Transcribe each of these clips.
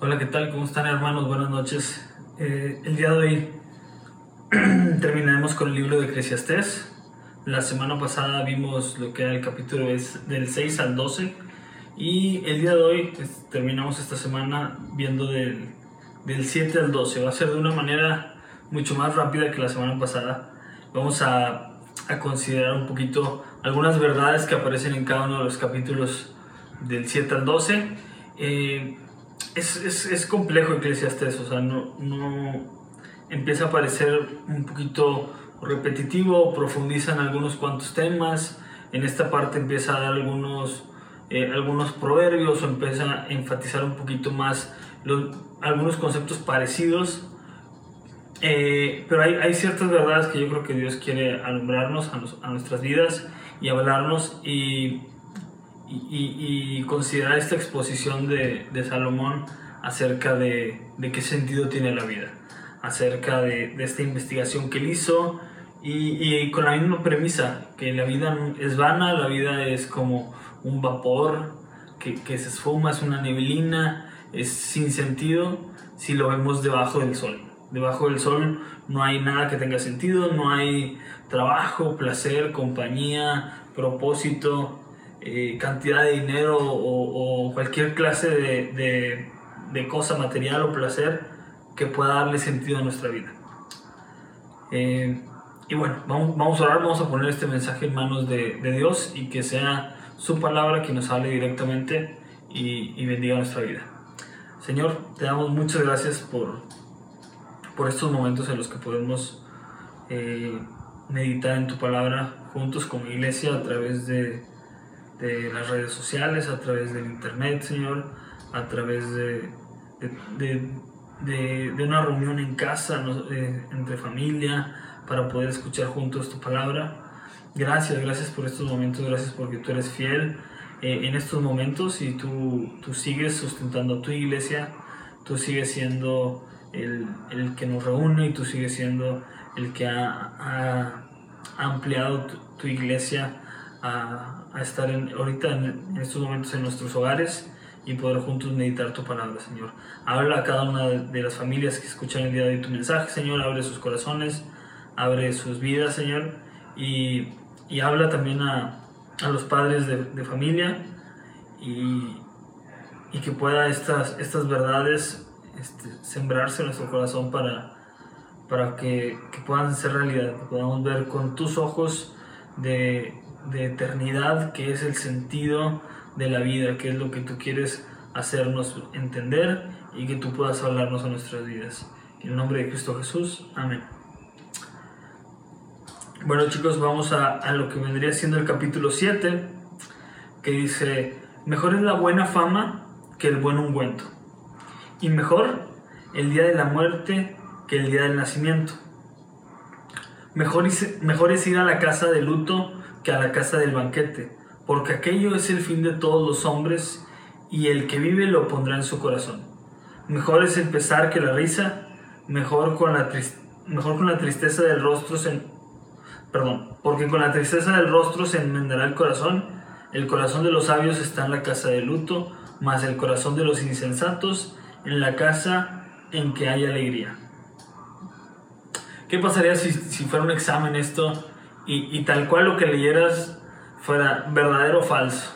Hola, ¿qué tal? ¿Cómo están hermanos? Buenas noches. Eh, el día de hoy terminaremos con el libro de Eclesiastés. La semana pasada vimos lo que era el capítulo es del 6 al 12 y el día de hoy pues, terminamos esta semana viendo del, del 7 al 12. Va a ser de una manera mucho más rápida que la semana pasada. Vamos a, a considerar un poquito algunas verdades que aparecen en cada uno de los capítulos del 7 al 12. Eh, es, es, es, complejo Eclesiastes, o sea, no, no empieza a parecer un poquito repetitivo, profundiza en algunos cuantos temas, en esta parte empieza a dar algunos, eh, algunos proverbios o empieza a enfatizar un poquito más algunos conceptos parecidos, eh, pero hay, hay, ciertas verdades que yo creo que Dios quiere alumbrarnos a, nos, a nuestras vidas y hablarnos y y, y, considerar esta exposición de, Salomón acerca de, qué sentido tiene la vida, acerca de, esta investigación que él hizo y, y, con la misma premisa, que la vida es vana, la vida es como un vapor que, que se esfuma, es una neblina, es sin sentido si lo vemos debajo del sol. Debajo del sol no hay nada que tenga sentido, no hay trabajo, placer, compañía, propósito, eh, cantidad de dinero o, cualquier clase de, de, cosa material o placer que pueda darle sentido a nuestra vida. Eh, y bueno, vamos, vamos a orar, vamos a poner este mensaje en manos de, Dios y que sea su palabra que nos hable directamente y, y, bendiga nuestra vida. Señor, te damos muchas gracias por, por estos momentos en los que podemos eh, meditar en tu palabra juntos como iglesia a través de de las redes sociales, a través del internet, Señor, a través de, de, de, una reunión en casa, eh, entre familia, para poder escuchar juntos tu palabra. Gracias, gracias por estos momentos, gracias porque tú eres fiel eh, en estos momentos y tú, tú sigues sustentando tu iglesia, tú sigues siendo el, el que nos reúne y tú sigues siendo el que ha, ha ampliado tu iglesia a, a estar ahorita en, en, estos momentos en nuestros hogares y poder juntos meditar tu palabra, Señor. Habla a cada una de las familias que escuchan el día de hoy tu mensaje, Señor. Abre sus corazones, abre sus vidas, Señor. Y, y habla también a, a los padres de, de familia y, y, que pueda estas, estas verdades este, sembrarse en nuestro corazón para, para que, que puedan ser realidad, que podamos ver con tus ojos de, de eternidad, que es el sentido de la vida, que es lo que tú quieres hacernos entender y que tú puedas hablarnos a nuestras vidas. En el nombre de Cristo Jesús, amén. Bueno chicos, vamos a, a lo que vendría siendo el capítulo 7, que dice, mejor es la buena fama que el buen ungüento, y mejor el día de la muerte que el día del nacimiento. Mejor, mejor es ir a la casa de luto que a la casa del banquete, porque aquello es el fin de todos los hombres, y el que vive lo pondrá en su corazón. Mejor es el pesar que la risa, mejor con la, mejor con la tristeza del rostro se... Perdón, porque con la tristeza del rostro se enmendará el corazón, el corazón de los sabios está en la casa de luto, mas el corazón de los insensatos en la casa en que hay alegría. ¿Qué pasaría si, si fuera un examen esto y, tal cual lo que leyeras fuera verdadero o falso.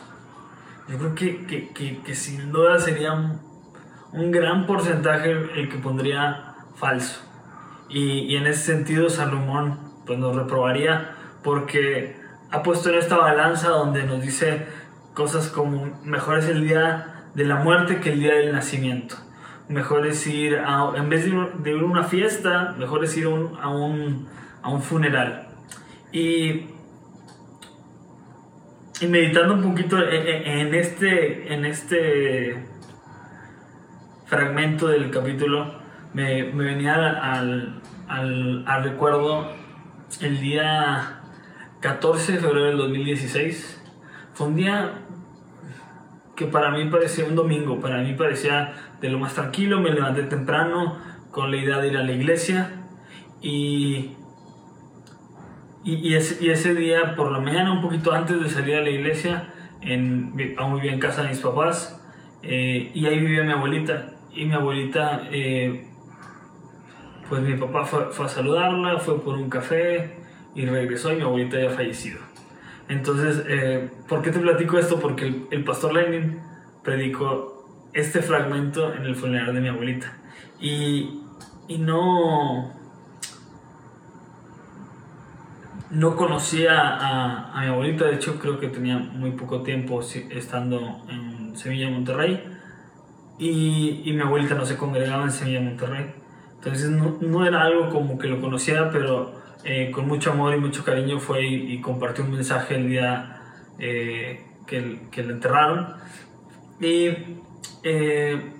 Yo creo que, que, que, sin duda sería un, gran porcentaje el que pondría falso. Y, en ese sentido Salomón pues nos reprobaría porque ha puesto en esta balanza donde nos dice cosas como mejor es el día de la muerte que el día del nacimiento. Mejor es ir a, en vez de ir, a una fiesta, mejor es ir a a un, a un funeral. Y, y, meditando un poquito en este, en este fragmento del capítulo, me, me venía al, al, al, recuerdo el día 14 de febrero del 2016. Fue un día que para mí parecía un domingo, para mí parecía de lo más tranquilo, me levanté temprano con la idea de ir a la iglesia y y, y, ese, y, ese, día por la mañana, un poquito antes de salir a la iglesia, en, aún vivía en casa de mis papás, eh, y ahí vivía mi abuelita. y mi abuelita, eh, pues mi papá fue, fue, a saludarla, fue por un café y regresó y mi abuelita ya fallecido. Entonces, eh, ¿por qué te platico esto? Porque el, el, pastor Lenin predicó este fragmento en el funeral de mi abuelita. Y, y no, no conocía a, a, mi abuelita, de hecho creo que tenía muy poco tiempo estando en Sevilla, Monterrey, y, y mi abuelita no se congregaba en Sevilla, Monterrey. Entonces no, era algo como que lo conocía, pero eh, con mucho amor y mucho cariño fue y, compartió un mensaje el día eh, que, le enterraron. Y eh,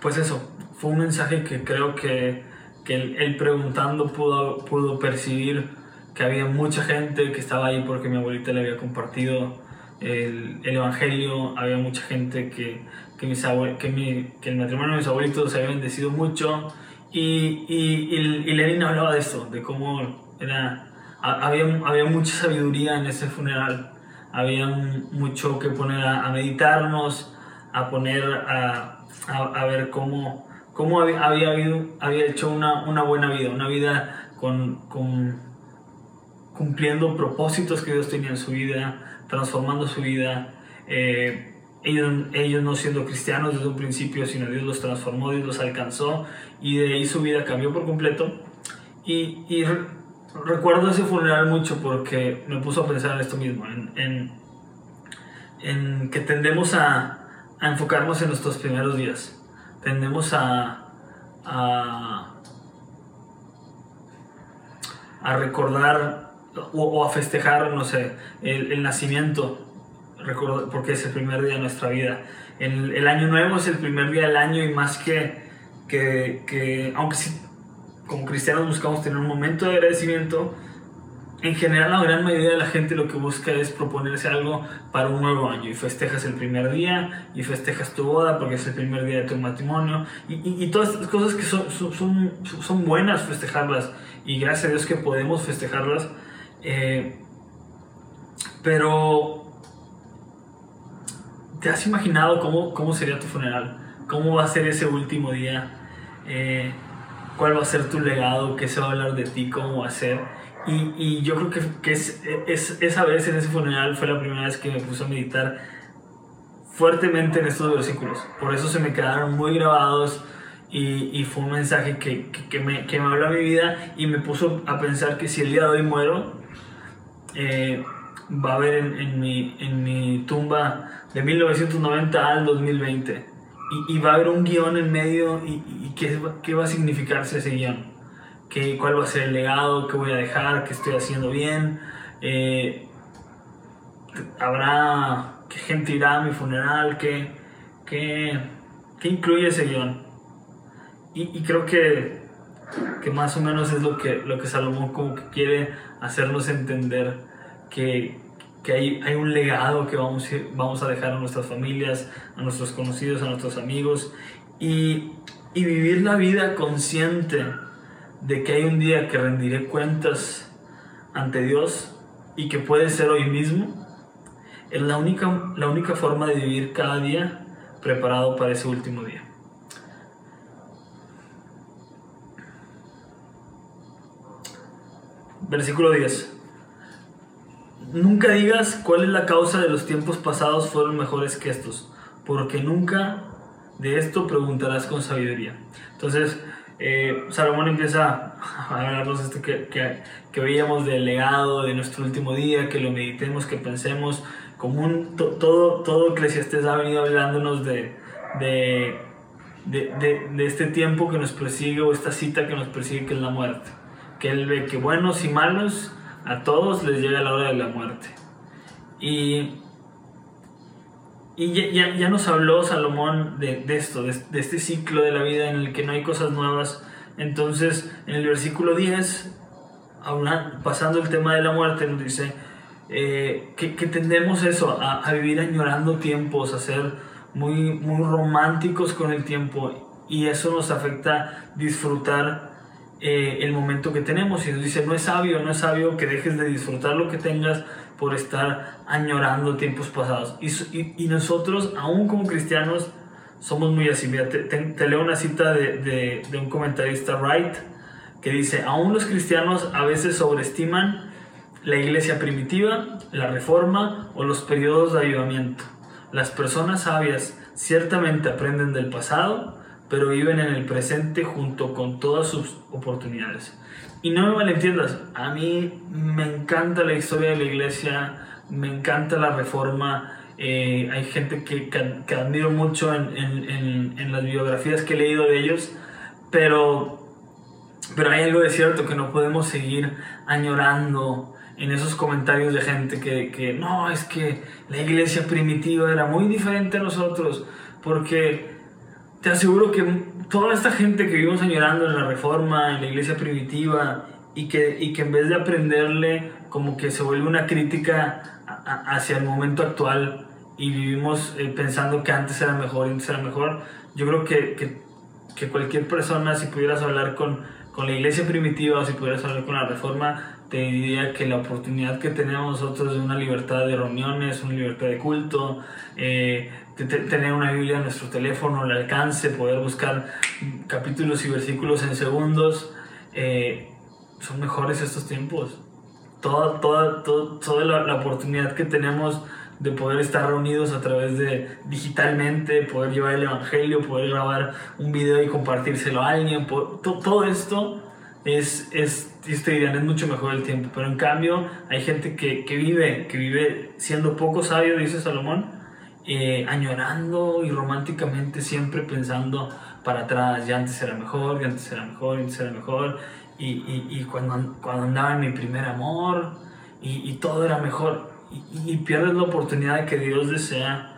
pues eso, fue un mensaje que creo que, que él, él, preguntando pudo, pudo percibir que había mucha gente que estaba ahí porque mi abuelita le había compartido el, el Evangelio, había mucha gente que, que, mis abue, que, mi, que el matrimonio de mis abuelitos se había bendecido mucho. Y, y, y, y Lenin hablaba de eso, de cómo era, había, había mucha sabiduría en ese funeral, había mucho que poner a, a meditarnos, a poner a, a, a ver cómo, cómo había, había, habido, había hecho una, una buena vida, una vida con, con, cumpliendo propósitos que Dios tenía en su vida, transformando su vida. Eh, ellos, no siendo cristianos desde un principio, sino Dios los transformó, Dios los alcanzó y de ahí su vida cambió por completo. Y, y re, recuerdo ese funeral mucho porque me puso a pensar en esto mismo, en, que tendemos a, enfocarnos en nuestros primeros días, tendemos a recordar o, o, a festejar, no sé, el, el nacimiento porque es el primer día de nuestra vida. El, el, año nuevo es el primer día del año y más que, que, que aunque sí, como cristianos buscamos tener un momento de agradecimiento, en general la gran mayoría de la gente lo que busca es proponerse algo para un nuevo año y festejas el primer día y festejas tu boda porque es el primer día de tu matrimonio y, y, y todas estas cosas que son, son, son, buenas festejarlas y gracias a Dios que podemos festejarlas eh, pero ¿Te has imaginado cómo, cómo sería tu funeral? ¿Cómo va a ser ese último día? Eh, ¿Cuál va a ser tu legado? ¿Qué se va a hablar de ti? ¿Cómo va a ser? Y, y yo creo que, que es, es, esa vez en ese funeral fue la primera vez que me puse a meditar fuertemente en estos versículos. Por eso se me quedaron muy grabados y, y fue un mensaje que, que, que, me, que me habló a mi vida y me puso a pensar que si el día de hoy muero, eh, va a haber en, en, mi, en mi tumba de 1990 al 2020. Y, va a haber un guion en medio y, y qué, qué, va a significarse ese guion. ¿Qué, ¿Cuál va a ser el legado? ¿Qué voy a dejar? ¿Qué estoy haciendo bien? Eh, ¿Habrá... ¿Qué gente irá a mi funeral? ¿Qué, qué, qué incluye ese guion? Y, y creo que, que, más o menos es lo que, lo que Salomón como que quiere hacernos entender que, que hay, hay, un legado que vamos, vamos a dejar a nuestras familias, a nuestros conocidos, a nuestros amigos y, y vivir la vida consciente de que hay un día que rendiré cuentas ante Dios y que puede ser hoy mismo, es la única, la única forma de vivir cada día preparado para ese último día. Versículo 10. Nunca digas cuál es la causa de los tiempos pasados fueron mejores que estos, porque nunca de esto preguntarás con sabiduría. Entonces, eh, Salomón empieza a hablarnos esto que, que, que, veíamos del legado de nuestro último día, que lo meditemos, que pensemos, como un, to, todo, todo Eclesiastes ha venido hablándonos de, de, de, de, de este tiempo que nos persigue o esta cita que nos persigue, que es la muerte. Que él ve que buenos y malos a todos les llega la hora de la muerte. Y, y ya, ya, nos habló Salomón de, de esto, de, este ciclo de la vida en el que no hay cosas nuevas. Entonces, en el versículo 10, hablando, pasando el tema de la muerte, nos dice eh, que, que, tendemos eso, a, a, vivir añorando tiempos, a ser muy, muy románticos con el tiempo. Y eso nos afecta disfrutar eh, el momento que tenemos. Y nos dice, no es sabio, no es sabio que dejes de disfrutar lo que tengas por estar añorando tiempos pasados. Y, y, nosotros, aún como cristianos, somos muy así. Mira, te, leo una cita de, de, un comentarista, Wright, que dice, aún los cristianos a veces sobreestiman la iglesia primitiva, la reforma o los periodos de ayudamiento. Las personas sabias ciertamente aprenden del pasado, pero viven en el presente junto con todas sus oportunidades. Y no me malentiendas, a mí me encanta la historia de la iglesia, me encanta la reforma, eh, hay gente que, que, admiro mucho en, en, en, las biografías que he leído de ellos, pero, pero hay algo de cierto que no podemos seguir añorando en esos comentarios de gente que, que no, es que la iglesia primitiva era muy diferente a nosotros, porque te aseguro que toda esta gente que vivimos añorando en la reforma, en la iglesia primitiva, y que, y que en vez de aprenderle, como que se vuelve una crítica hacia el momento actual y vivimos eh, pensando que antes era mejor antes era mejor, yo creo que, que, que cualquier persona, si pudieras hablar con, con la iglesia primitiva o si pudieras hablar con la reforma, te diría que la oportunidad que tenemos nosotros de una libertad de reuniones, una libertad de culto, eh, tener una Biblia en nuestro teléfono al alcance, poder buscar capítulos y versículos en segundos, eh, son mejores estos tiempos. Toda, toda, toda, la, oportunidad que tenemos de poder estar reunidos a través de digitalmente, poder llevar el Evangelio, poder grabar un video y compartírselo a alguien, todo esto es, es, te es mucho mejor el tiempo. Pero en cambio hay gente que, que vive, que vive siendo poco sabio, dice Salomón, eh, añorando y románticamente siempre pensando para atrás, ya antes era mejor, ya antes era mejor, ya antes era mejor, y, y, y cuando, cuando andaba en mi primer amor, y, y todo era mejor, y, pierdes la oportunidad que Dios desea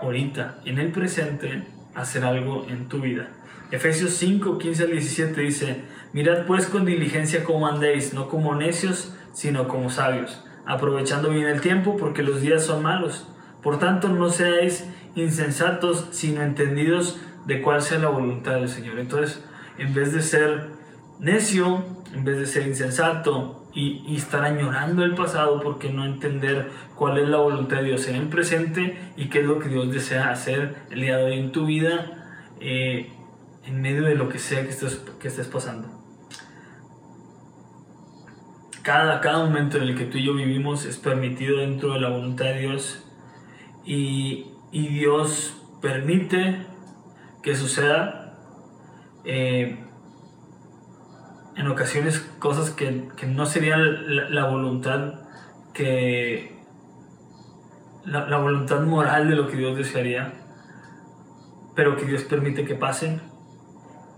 ahorita, en el presente, hacer algo en tu vida. Efesios 5, 15 al 17 dice, mirad pues con diligencia cómo andéis, no como necios, sino como sabios, aprovechando bien el tiempo porque los días son malos. Por tanto, no seáis insensatos, sino entendidos de cuál sea la voluntad del Señor. Entonces, en vez de ser necio, en vez de ser insensato y, estar añorando el pasado porque no entender cuál es la voluntad de Dios en el presente y qué es lo que Dios desea hacer el día de hoy en tu vida, eh, en medio de lo que sea que estés, que estés pasando. Cada, cada momento en el que tú y yo vivimos es permitido dentro de la voluntad de Dios y, Dios permite que suceda eh, en ocasiones cosas que, no serían la, voluntad que la, voluntad moral de lo que Dios desearía pero que Dios permite que pasen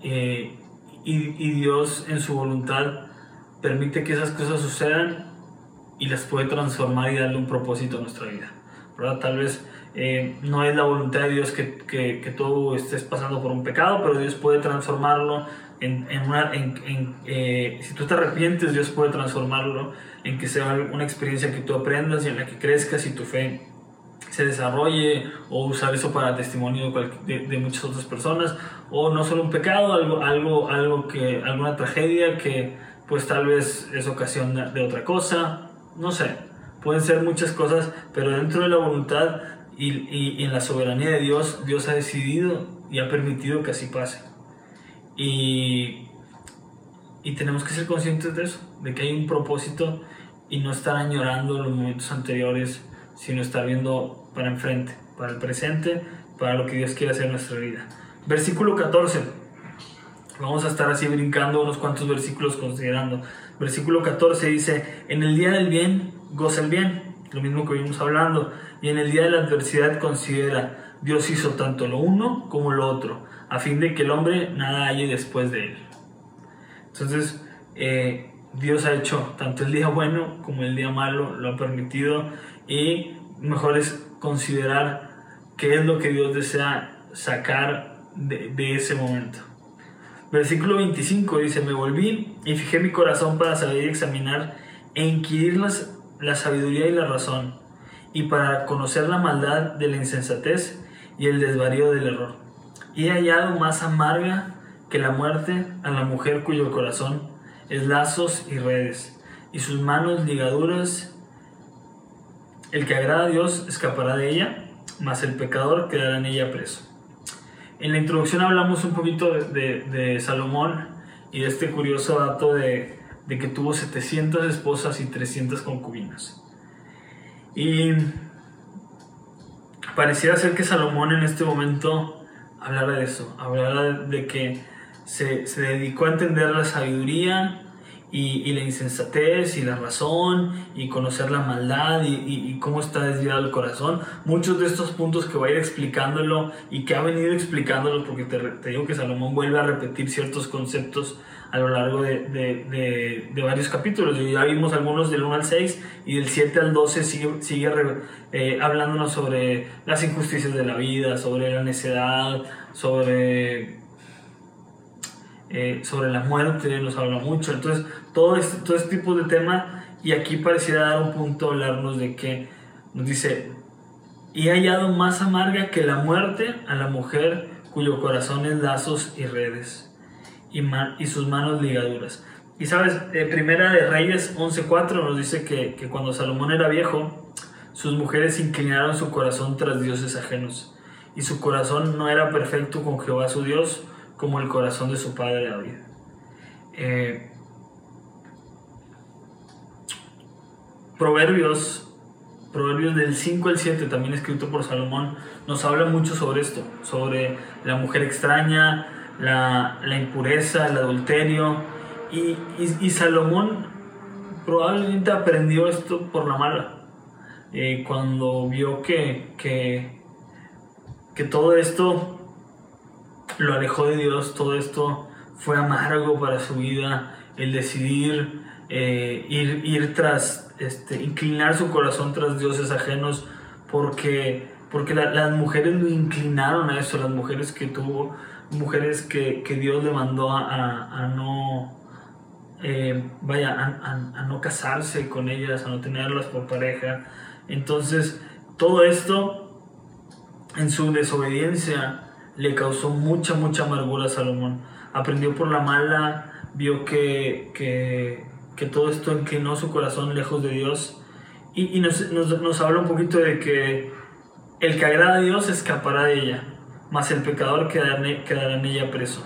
eh, y, y Dios en su voluntad permite que esas cosas sucedan y las puede transformar y darle un propósito a nuestra vida. Tal vez eh, no es la voluntad de Dios que, que, que, tú estés pasando por un pecado, pero Dios puede transformarlo en, en una... Eh, si tú te arrepientes, Dios puede transformarlo en que sea una experiencia que tú aprendas y en la que crezcas y tu fe se desarrolle o usar eso para testimonio de, de, muchas otras personas o no solo un pecado, algo, algo, algo que, alguna tragedia que pues tal vez es ocasión de otra cosa, no sé, pueden ser muchas cosas, pero dentro de la voluntad y, y, en la soberanía de Dios, Dios ha decidido y ha permitido que así pase. Y, y tenemos que ser conscientes de eso, de que hay un propósito y no estar añorando los momentos anteriores, sino estar viendo para enfrente, para el presente, para lo que Dios quiere hacer en nuestra vida. Versículo 14. Vamos a estar así brincando unos cuantos versículos considerando. Versículo 14 dice, en el día del bien goza el bien, lo mismo que vimos hablando, y en el día de la adversidad considera, Dios hizo tanto lo uno como lo otro, a fin de que el hombre nada halle después de él. Entonces, eh, Dios ha hecho tanto el día bueno como el día malo, lo ha permitido, y mejor es considerar qué es lo que Dios desea sacar de, de ese momento. Versículo 25 dice, me volví y fijé mi corazón para saber y examinar e inquirir las la sabiduría y la razón, y para conocer la maldad de la insensatez y el desvarío del error. Y he hallado más amarga que la muerte a la mujer cuyo corazón es lazos y redes, y sus manos ligaduras. El que agrada a Dios escapará de ella, mas el pecador quedará en ella preso. en la introducción hablamos un poquito de, de, Salomón y de este curioso dato de, de, que tuvo 700 esposas y 300 concubinas. Y pareciera ser que Salomón en este momento hablara de eso, hablara de, que se, se dedicó a entender la sabiduría y, la insensatez y la razón y conocer la maldad y, cómo está desviado el corazón. Muchos de estos puntos que va a ir explicándolo y que ha venido explicándolo, porque te, digo que Salomón vuelve a repetir ciertos conceptos a lo largo de, de, de, varios capítulos. Ya vimos algunos del 1 al 6 y del 7 al 12 sigue, sigue eh, hablándonos sobre las injusticias de la vida, sobre la necedad, sobre eh, sobre la muerte, nos habla mucho. Entonces, todo este, todo este tipo de tema, y aquí pareciera dar un punto hablarnos de que nos dice, y ha hallado más amarga que la muerte a la mujer cuyo corazón es lazos y redes, y, y sus manos ligaduras. Y sabes, eh, Primera de Reyes 11.4 nos dice que, que cuando Salomón era viejo, sus mujeres inclinaron su corazón tras dioses ajenos, y su corazón no era perfecto con Jehová su Dios, como el corazón de su padre David. Eh, proverbios, Proverbios del 5 al 7, también escrito por Salomón, nos habla mucho sobre esto, sobre la mujer extraña, la, impureza, el adulterio. Y, Salomón probablemente aprendió esto por la mala, eh, cuando vio que, que, que todo esto lo alejó de Dios, todo esto fue amargo para su vida, el decidir eh, ir, ir tras, este, inclinar su corazón tras dioses ajenos, porque, porque las mujeres lo inclinaron a eso, las mujeres que tuvo, mujeres que, que Dios le mandó a, a, no, eh, vaya, a, a, no casarse con ellas, a no tenerlas por pareja. Entonces, todo esto en su desobediencia le causó mucha, mucha amargura a Salomón. Aprendió por la mala, vio que, que, que todo esto inclinó su corazón lejos de Dios y, y nos, nos, nos, habla un poquito de que el que agrada a Dios escapará de ella, mas el pecador quedará, en ella preso.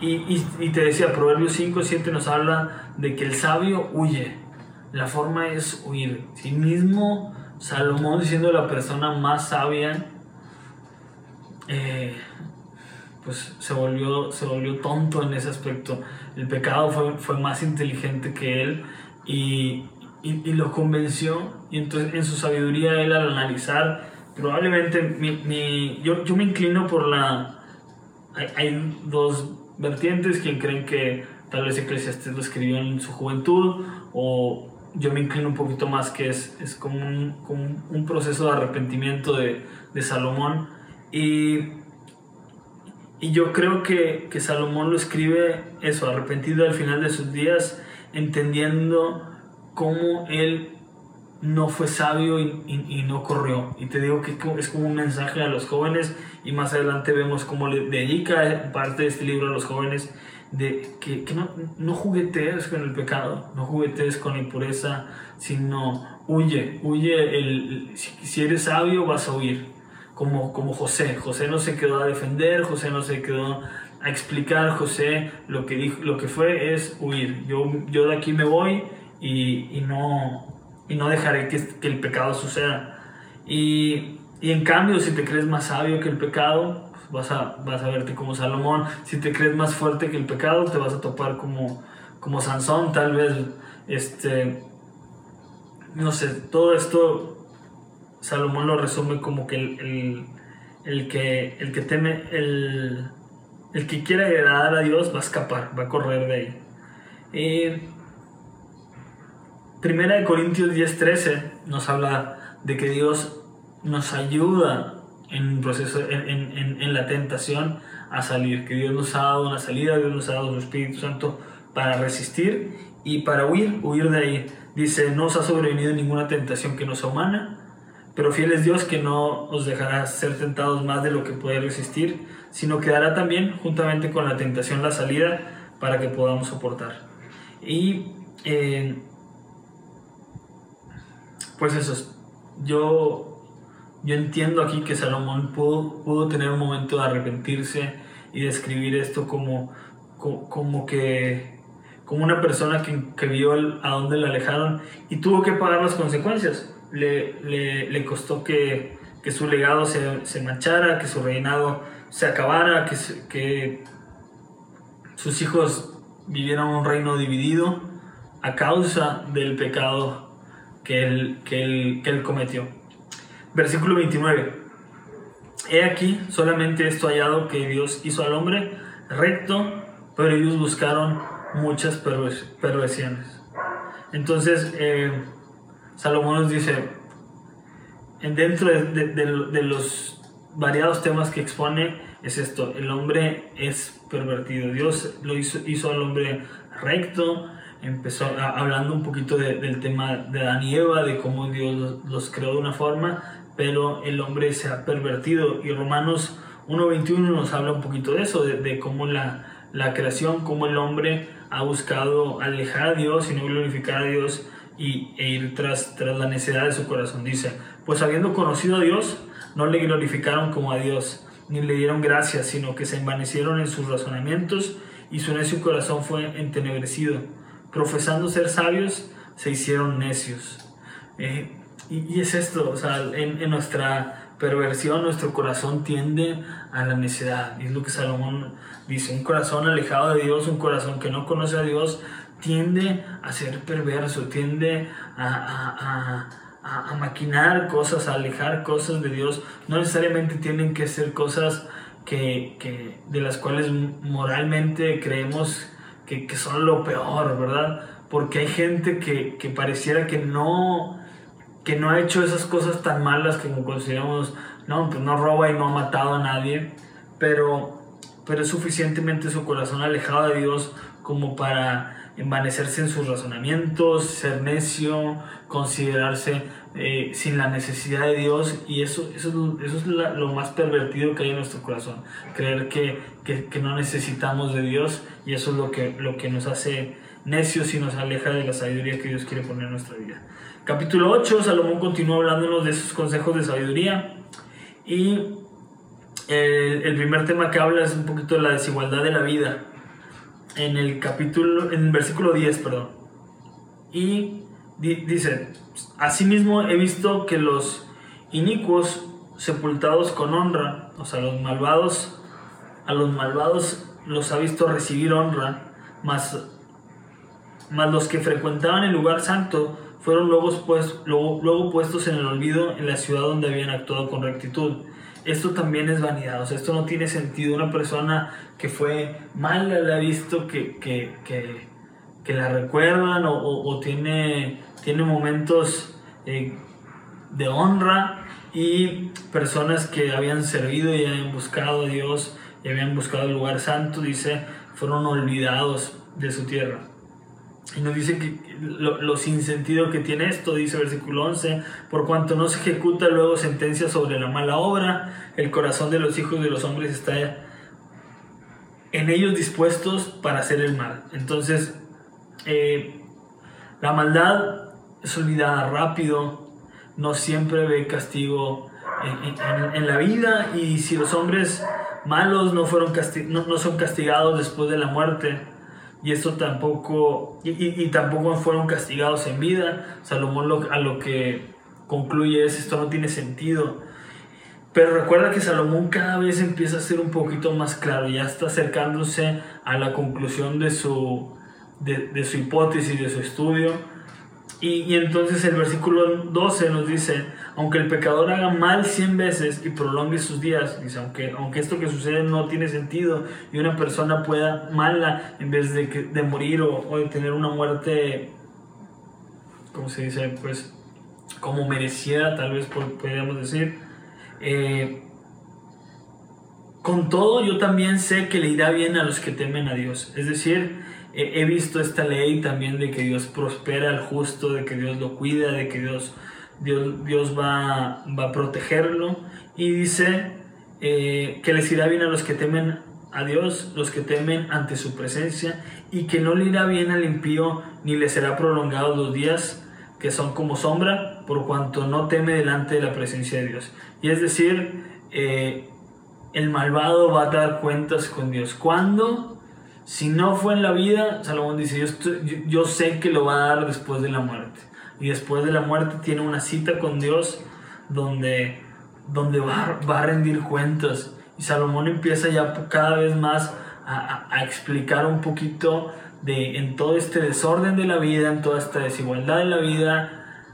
Y, y, y, te decía, Proverbios 5, 7 nos habla de que el sabio huye. La forma es huir. Sí mismo Salomón siendo la persona más sabia, eh, pues se volvió, se volvió tonto en ese aspecto. El pecado fue, fue más inteligente que él y, y, lo convenció. Y entonces en su sabiduría él al analizar, probablemente mi, yo, yo, me inclino por la... Hay, hay, dos vertientes, quien creen que tal vez Eclesiastes lo escribió en su juventud o yo me inclino un poquito más que es, es como, un, como un proceso de arrepentimiento de, de Salomón. Y, y yo creo que, que, Salomón lo escribe eso, arrepentido al final de sus días, entendiendo cómo él no fue sabio y, y, no corrió. Y te digo que es como un mensaje a los jóvenes y más adelante vemos cómo le dedica parte de este libro a los jóvenes de que, que no, no, juguetees con el pecado, no juguetees con la impureza, sino huye, huye, el, si, si eres sabio vas a huir como, como José. José no se quedó a defender, José no se quedó a explicar, José lo que, dijo, lo que fue es huir. Yo, yo de aquí me voy y, y no, y no dejaré que, el pecado suceda. Y, y, en cambio, si te crees más sabio que el pecado, pues vas, a, vas a verte como Salomón. Si te crees más fuerte que el pecado, te vas a topar como, como Sansón, tal vez. Este, no sé, todo esto Salomón lo resume como que el, el, que, el que teme, el, el que quiere agradar a Dios va a escapar, va a correr de ahí. Eh, Primera de Corintios 10:13 nos habla de que Dios nos ayuda en, proceso, en, en, en, la tentación a salir, que Dios nos ha dado una salida, Dios nos ha dado su Espíritu Santo para resistir y para huir, huir de ahí. Dice, no os ha sobrevenido ninguna tentación que no sea humana, pero fiel es Dios que no os dejará ser tentados más de lo que puede resistir, sino que dará también, juntamente con la tentación, la salida para que podamos soportar. Y eh, pues eso, yo, yo entiendo aquí que Salomón pudo, pudo tener un momento de arrepentirse y describir esto como, como, que como una persona que, que vio a dónde le alejaron y tuvo que pagar las consecuencias. Le, le, le costó que, que, su legado se, se, manchara, que su reinado se acabara, que, que sus hijos vivieran un reino dividido a causa del pecado que él, que él, que él cometió. Versículo 29. He aquí solamente esto hallado que Dios hizo al hombre recto, pero ellos buscaron muchas perversiones. Entonces, eh, Salomón nos dice, dentro de, de, los variados temas que expone, es esto, el hombre es pervertido. Dios lo hizo, hizo al hombre recto, empezó hablando un poquito del tema de Adán y Eva, de cómo Dios los creó de una forma, pero el hombre se ha pervertido. Y Romanos 1.21 nos habla un poquito de eso, de, cómo la, la, creación, cómo el hombre ha buscado alejar a Dios y no glorificar a Dios y, e ir tras, tras la necesidad de su corazón. Dice, pues habiendo conocido a Dios, no le glorificaron como a Dios, ni le dieron gracias, sino que se envanecieron en sus razonamientos y su necio corazón fue entenebrecido. Profesando ser sabios, se hicieron necios. Eh, y, es esto, o sea, en, nuestra perversión, nuestro corazón tiende a la necedad. Y es lo que Salomón dice, un corazón alejado de Dios, un corazón que no conoce a Dios, tiende a ser perverso, tiende a, a, maquinar cosas, a alejar cosas de Dios. No necesariamente tienen que ser cosas que de las cuales moralmente creemos que, que, son lo peor, ¿verdad? Porque hay gente que, que pareciera que no que no ha hecho esas cosas tan malas que consideramos, no, pues no roba y no ha matado a nadie, pero, pero es suficientemente su corazón alejado de Dios como para envanecerse en sus razonamientos, ser necio, considerarse eh, sin la necesidad de Dios y eso, eso, eso es lo más pervertido que hay en nuestro corazón, creer que, que, no necesitamos de Dios y eso es lo que, lo que nos hace necios y nos aleja de la sabiduría que Dios quiere poner en nuestra vida. Capítulo 8, Salomón continúa hablándonos de sus consejos de sabiduría y el, primer tema que habla es un poquito de la desigualdad de la vida. En el capítulo, en el versículo 10, perdón. Y dice, asimismo he visto que los inicuos sepultados con honra, o sea, los malvados, a los malvados los ha visto recibir honra, más los que frecuentaban el lugar santo fueron luego, pues, luego, luego, puestos en el olvido en la ciudad donde habían actuado con rectitud. Esto también es vanidad, o sea, esto no tiene sentido. Una persona que fue mala le ha visto que, que, que la recuerdan o, tiene, tiene momentos eh, de honra y personas que habían servido y habían buscado a Dios y habían buscado el lugar santo, dice, fueron olvidados de su tierra. Y nos dice que lo, sin sentido que tiene esto, dice versículo 11, por cuanto no se ejecuta luego sentencia sobre la mala obra, el corazón de los hijos de los hombres está en ellos dispuestos para hacer el mal. Entonces, eh, la maldad es olvidada rápido, no siempre ve castigo en, la vida y si los hombres malos no, fueron no son castigados después de la muerte, y esto tampoco, y, tampoco fueron castigados en vida. Salomón a lo que concluye es, esto no tiene sentido. Pero recuerda que Salomón cada vez empieza a ser un poquito más claro, ya está acercándose a la conclusión de su, de, su hipótesis, de su estudio y, entonces el versículo 12 nos dice, aunque el pecador haga mal cien veces y prolongue sus días, dice, aunque, aunque esto que sucede no tiene sentido y una persona pueda mala en vez de, de morir o, de tener una muerte, ¿cómo se dice? Pues como merecida, tal vez podríamos decir. Eh, con todo, yo también sé que le irá bien a los que temen a Dios. Es decir, he visto esta ley también de que Dios prospera al justo, de que Dios lo cuida, de que Dios, Dios, Dios va, va a protegerlo. Y dice eh, que les irá bien a los que temen a Dios, los que temen ante su presencia, y que no le irá bien al impío, ni le será prolongado los días que son como sombra, por cuanto no teme delante de la presencia de Dios. Y es decir, eh, el malvado va a dar cuentas con Dios. ¿Cuándo? Si no fue en la vida, Salomón dice, yo, sé que lo va a dar después de la muerte. Y después de la muerte tiene una cita con Dios donde, donde va, va a rendir cuentas. Y Salomón empieza ya cada vez más a, a, explicar un poquito de en todo este desorden de la vida, en toda esta desigualdad de la vida,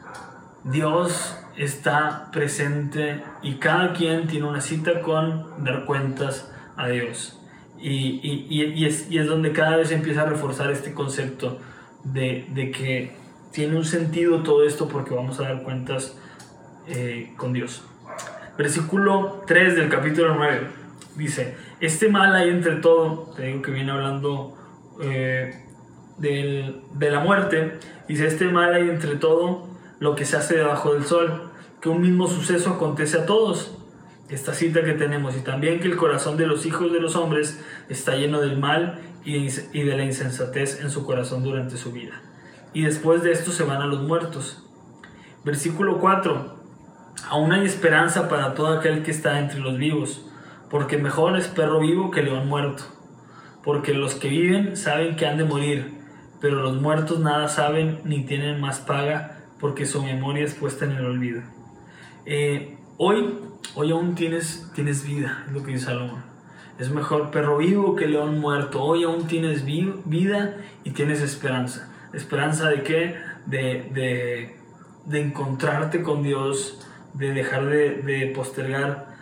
Dios está presente y cada quien tiene una cita con dar cuentas a Dios. Y, y, y, es, y es, donde cada vez empieza a reforzar este concepto de, de, que tiene un sentido todo esto porque vamos a dar cuentas eh, con Dios. Versículo 3 del capítulo 9 dice, este mal hay entre todo, te digo que viene hablando eh, del, de la muerte, dice, este mal hay entre todo lo que se hace debajo del sol, que un mismo suceso acontece a todos. Esta cita que tenemos, y también que el corazón de los hijos de los hombres está lleno del mal y de la insensatez en su corazón durante su vida. Y después de esto se van a los muertos. Versículo 4. Aún hay esperanza para todo aquel que está entre los vivos, porque mejor es perro vivo que león muerto. Porque los que viven saben que han de morir, pero los muertos nada saben ni tienen más paga, porque su memoria es puesta en el olvido. Eh, hoy, hoy aún tienes, tienes vida, es lo que dice Salomón. Es mejor perro vivo que león muerto. Hoy aún tienes vida y tienes esperanza. ¿Esperanza de qué? De, de, de encontrarte con Dios, de dejar de, de, postergar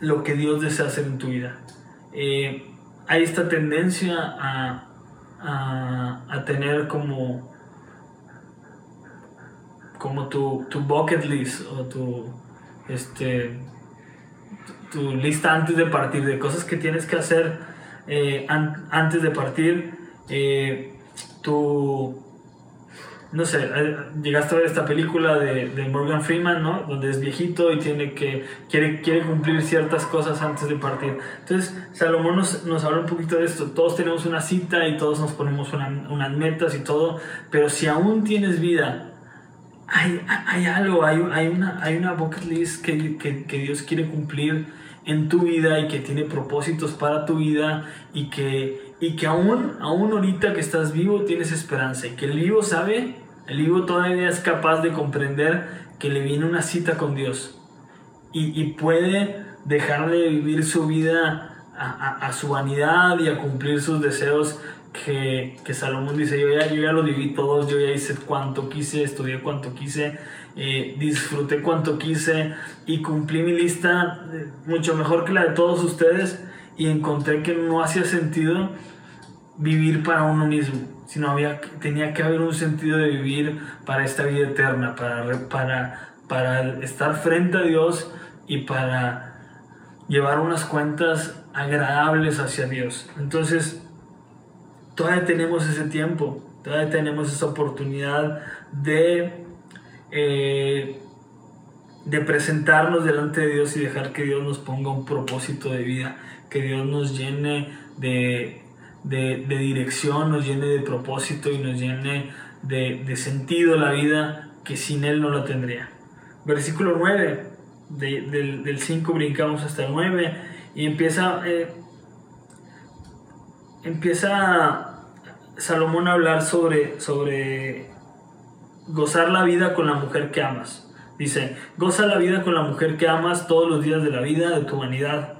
lo que Dios desea hacer en tu vida. Eh, hay esta tendencia a, a, a tener como como tu, tu bucket list o tu, este, tu lista antes de partir, de cosas que tienes que hacer eh, antes de partir. Eh, tu, no sé, eh, llegaste a ver esta película de, de, Morgan Freeman, ¿no? Donde es viejito y tiene que, quiere, quiere cumplir ciertas cosas antes de partir. Entonces, Salomón nos, nos habla un poquito de esto. Todos tenemos una cita y todos nos ponemos unas metas y todo, pero si aún tienes vida, hay, hay algo, hay, hay, una, hay una bucket list que, que, que, Dios quiere cumplir en tu vida y que tiene propósitos para tu vida y que, y que aún, aún ahorita que estás vivo tienes esperanza y que el vivo sabe, el vivo todavía es capaz de comprender que le viene una cita con Dios y, y puede dejar de vivir su vida a, a, a, su vanidad y a cumplir sus deseos que, que Salomón dice, yo ya, yo ya lo viví todos, yo ya hice cuanto quise, estudié cuanto quise, eh, disfruté cuanto quise y cumplí mi lista eh, mucho mejor que la de todos ustedes y encontré que no hacía sentido vivir para uno mismo, sino había, tenía que haber un sentido de vivir para esta vida eterna, para, para, para estar frente a Dios y para llevar unas cuentas agradables hacia Dios. Entonces, todavía tenemos ese tiempo, todavía tenemos esa oportunidad de, eh, de presentarnos delante de Dios y dejar que Dios nos ponga un propósito de vida, que Dios nos llene de, de, dirección, nos llene de propósito y nos llene de, de, sentido la vida que sin Él no lo tendría. Versículo 9, del, del 5 brincamos hasta el 9 y empieza... Eh, empieza Salomón a hablar sobre, sobre gozar la vida con la mujer que amas. Dice, goza la vida con la mujer que amas todos los días de la vida de tu vanidad,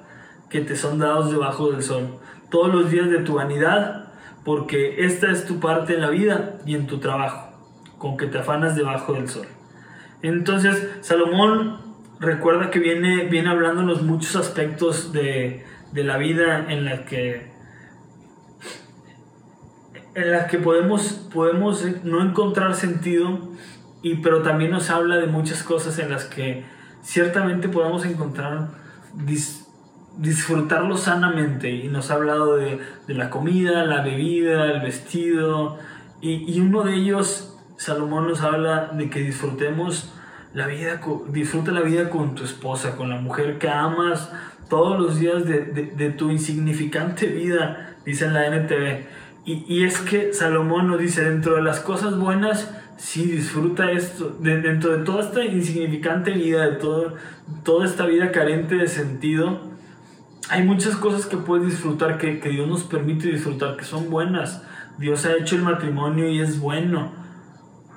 que te son dados debajo del sol. Todos los días de tu vanidad, porque esta es tu parte en la vida y en tu trabajo, con que te afanas debajo del sol. Entonces, Salomón recuerda que viene, viene hablándonos muchos aspectos de, de la vida en la que en las que podemos, podemos no encontrar sentido, y, pero también nos habla de muchas cosas en las que ciertamente podemos encontrar, disfrutarlo sanamente. Y nos ha hablado de, de, la comida, la bebida, el vestido, y, y, uno de ellos, Salomón nos habla de que disfrutemos la vida, disfruta la vida con tu esposa, con la mujer que amas todos los días de, de, de tu insignificante vida, dice en la NTV Y, es que Salomón nos dice, dentro de las cosas buenas, sí disfruta esto, dentro de toda esta insignificante vida, de todo, toda esta vida carente de sentido, hay muchas cosas que puedes disfrutar, que, que Dios nos permite disfrutar, que son buenas. Dios ha hecho el matrimonio y es bueno,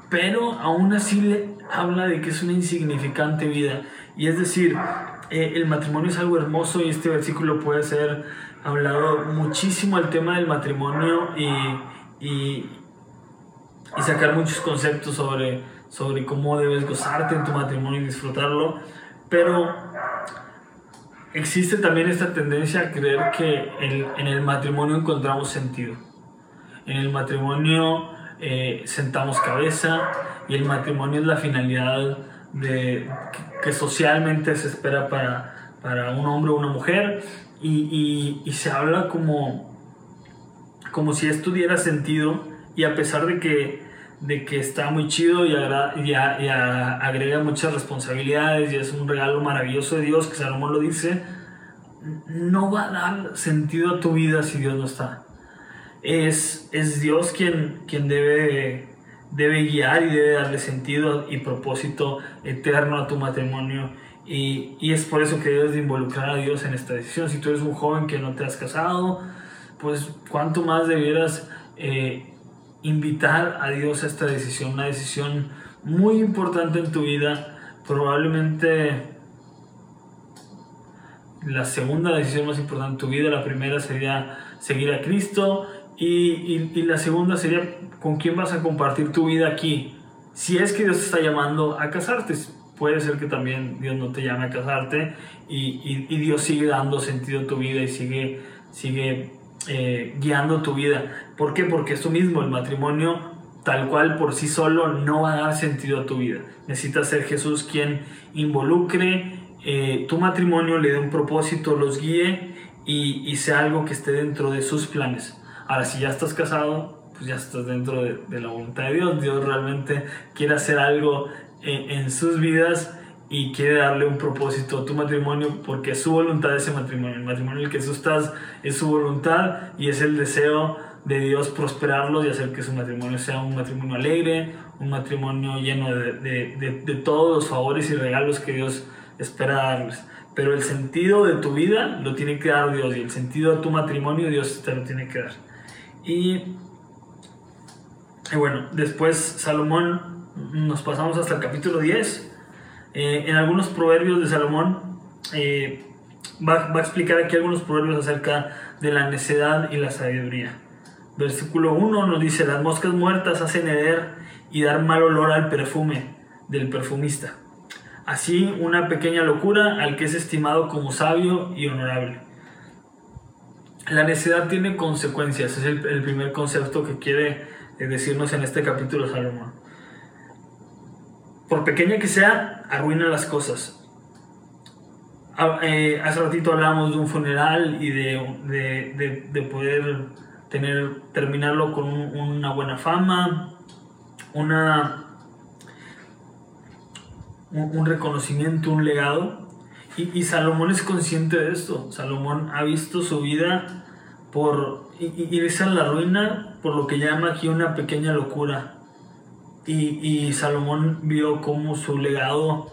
pero aún así le habla de que es una insignificante vida. Y es decir, eh, el matrimonio es algo hermoso y este versículo puede ser hablado muchísimo al tema del matrimonio y, y, sacar muchos conceptos sobre, sobre cómo debes gozarte en tu matrimonio y disfrutarlo. Pero existe también esta tendencia a creer que en, el matrimonio encontramos sentido. En el matrimonio eh, sentamos cabeza y el matrimonio es la finalidad de, que, socialmente se espera para, para un hombre o una mujer y, se habla como, como si esto diera sentido y a pesar de que, de que está muy chido y, y, agrega muchas responsabilidades y es un regalo maravilloso de Dios, que Salomón lo dice, no va a dar sentido a tu vida si Dios no está. Es, es Dios quien, quien debe debe guiar y debe darle sentido y propósito eterno a tu matrimonio. Y, es por eso que debes de involucrar a Dios en esta decisión. Si tú eres un joven que no te has casado, pues cuánto más debieras eh, invitar a Dios a esta decisión, una decisión muy importante en tu vida, probablemente la segunda decisión más importante en tu vida, la primera sería seguir a Cristo y, y, la segunda sería, ¿con quién vas a compartir tu vida aquí? Si es que Dios te está llamando a casarte, puede ser que también Dios no te llame a casarte y, Dios sigue dando sentido a tu vida y sigue, sigue eh, guiando tu vida. ¿Por qué? Porque esto mismo, el matrimonio tal cual por sí solo no va a dar sentido a tu vida. Necesitas ser Jesús quien involucre eh, tu matrimonio, le dé un propósito, los guíe y, y sea algo que esté dentro de sus planes. Ahora, si ya estás casado, pues ya estás dentro de, la voluntad de Dios. Dios realmente quiere hacer algo en, sus vidas y quiere darle un propósito a tu matrimonio porque es su voluntad ese matrimonio. El matrimonio en el que tú estás es su voluntad y es el deseo de Dios prosperarlos y hacer que su matrimonio sea un matrimonio alegre, un matrimonio lleno de, de, de todos los favores y regalos que Dios espera darles. Pero el sentido de tu vida lo tiene que dar Dios y el sentido de tu matrimonio Dios te lo tiene que dar. Y, bueno, después Salomón, nos pasamos hasta el capítulo 10. Eh, en algunos proverbios de Salomón eh, va, a explicar aquí algunos proverbios acerca de la necedad y la sabiduría. Versículo 1 nos dice, las moscas muertas hacen heder y dar mal olor al perfume del perfumista. Así una pequeña locura al que es estimado como sabio y honorable. La necedad tiene consecuencias, es el, primer concepto que quiere eh, decirnos en este capítulo Salomón. Por pequeña que sea, arruina las cosas. Ah, eh, hace ratito hablamos de un funeral y de, poder tener, terminarlo con una buena fama, una, un reconocimiento, un legado. Y, Salomón es consciente de esto. Salomón ha visto su vida por irse a la ruina por lo que llama aquí una pequeña locura. Y, Salomón vio cómo su legado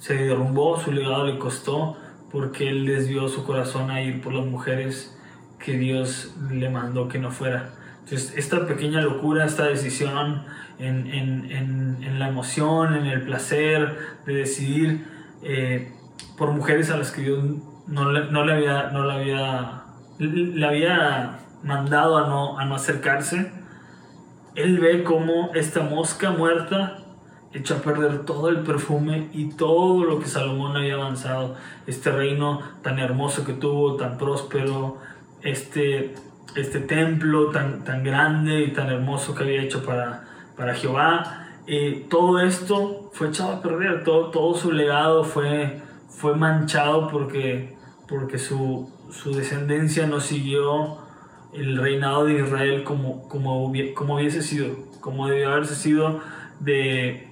se derrumbó, su legado le costó, porque él desvió su corazón a ir por las mujeres que Dios le mandó que no fuera. Entonces, esta pequeña locura, esta decisión en, en, la emoción, en el placer de decidir, eh, por mujeres a las que Dios no le, no le había, no le había, le había mandado a no, a no acercarse, él ve como esta mosca muerta echa a perder todo el perfume y todo lo que Salomón había avanzado, este reino tan hermoso que tuvo, tan próspero, este, este templo tan, tan grande y tan hermoso que había hecho para, para Jehová. Eh, todo esto fue echado a perder, todo, todo su legado fue, fue manchado porque, porque su, su descendencia no siguió el reinado de Israel como, como, como hubiese sido, como debió haberse sido de,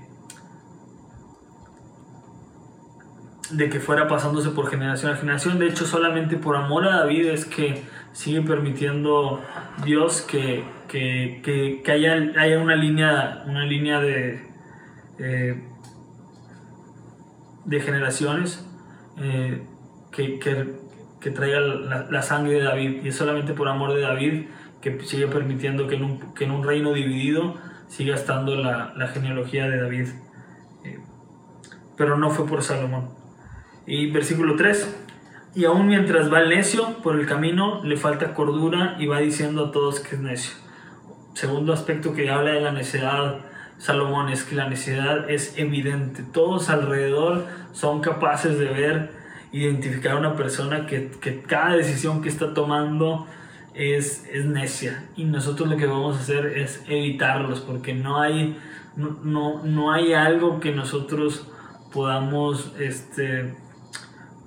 de que fuera pasándose por generación a generación. De hecho, solamente por amor a David es que sigue permitiendo Dios que, que, haya, haya, una línea, una línea de, eh, de generaciones eh, que, que, traiga la, sangre de David. Y es solamente por amor de David que sigue permitiendo que en un, que en un reino dividido siga estando la, la genealogía de David. Eh, pero no fue por Salomón. Y versículo 3. Y aún mientras va el necio por el camino, le falta cordura y va diciendo a todos que es necio. Segundo aspecto que habla de la necedad, Salomón, es que la necedad es evidente. Todos alrededor son capaces de ver, identificar a una persona que, que cada decisión que está tomando es, es, necia. Y nosotros lo que vamos a hacer es evitarlos, porque no hay, no, no, no hay algo que nosotros podamos... Este,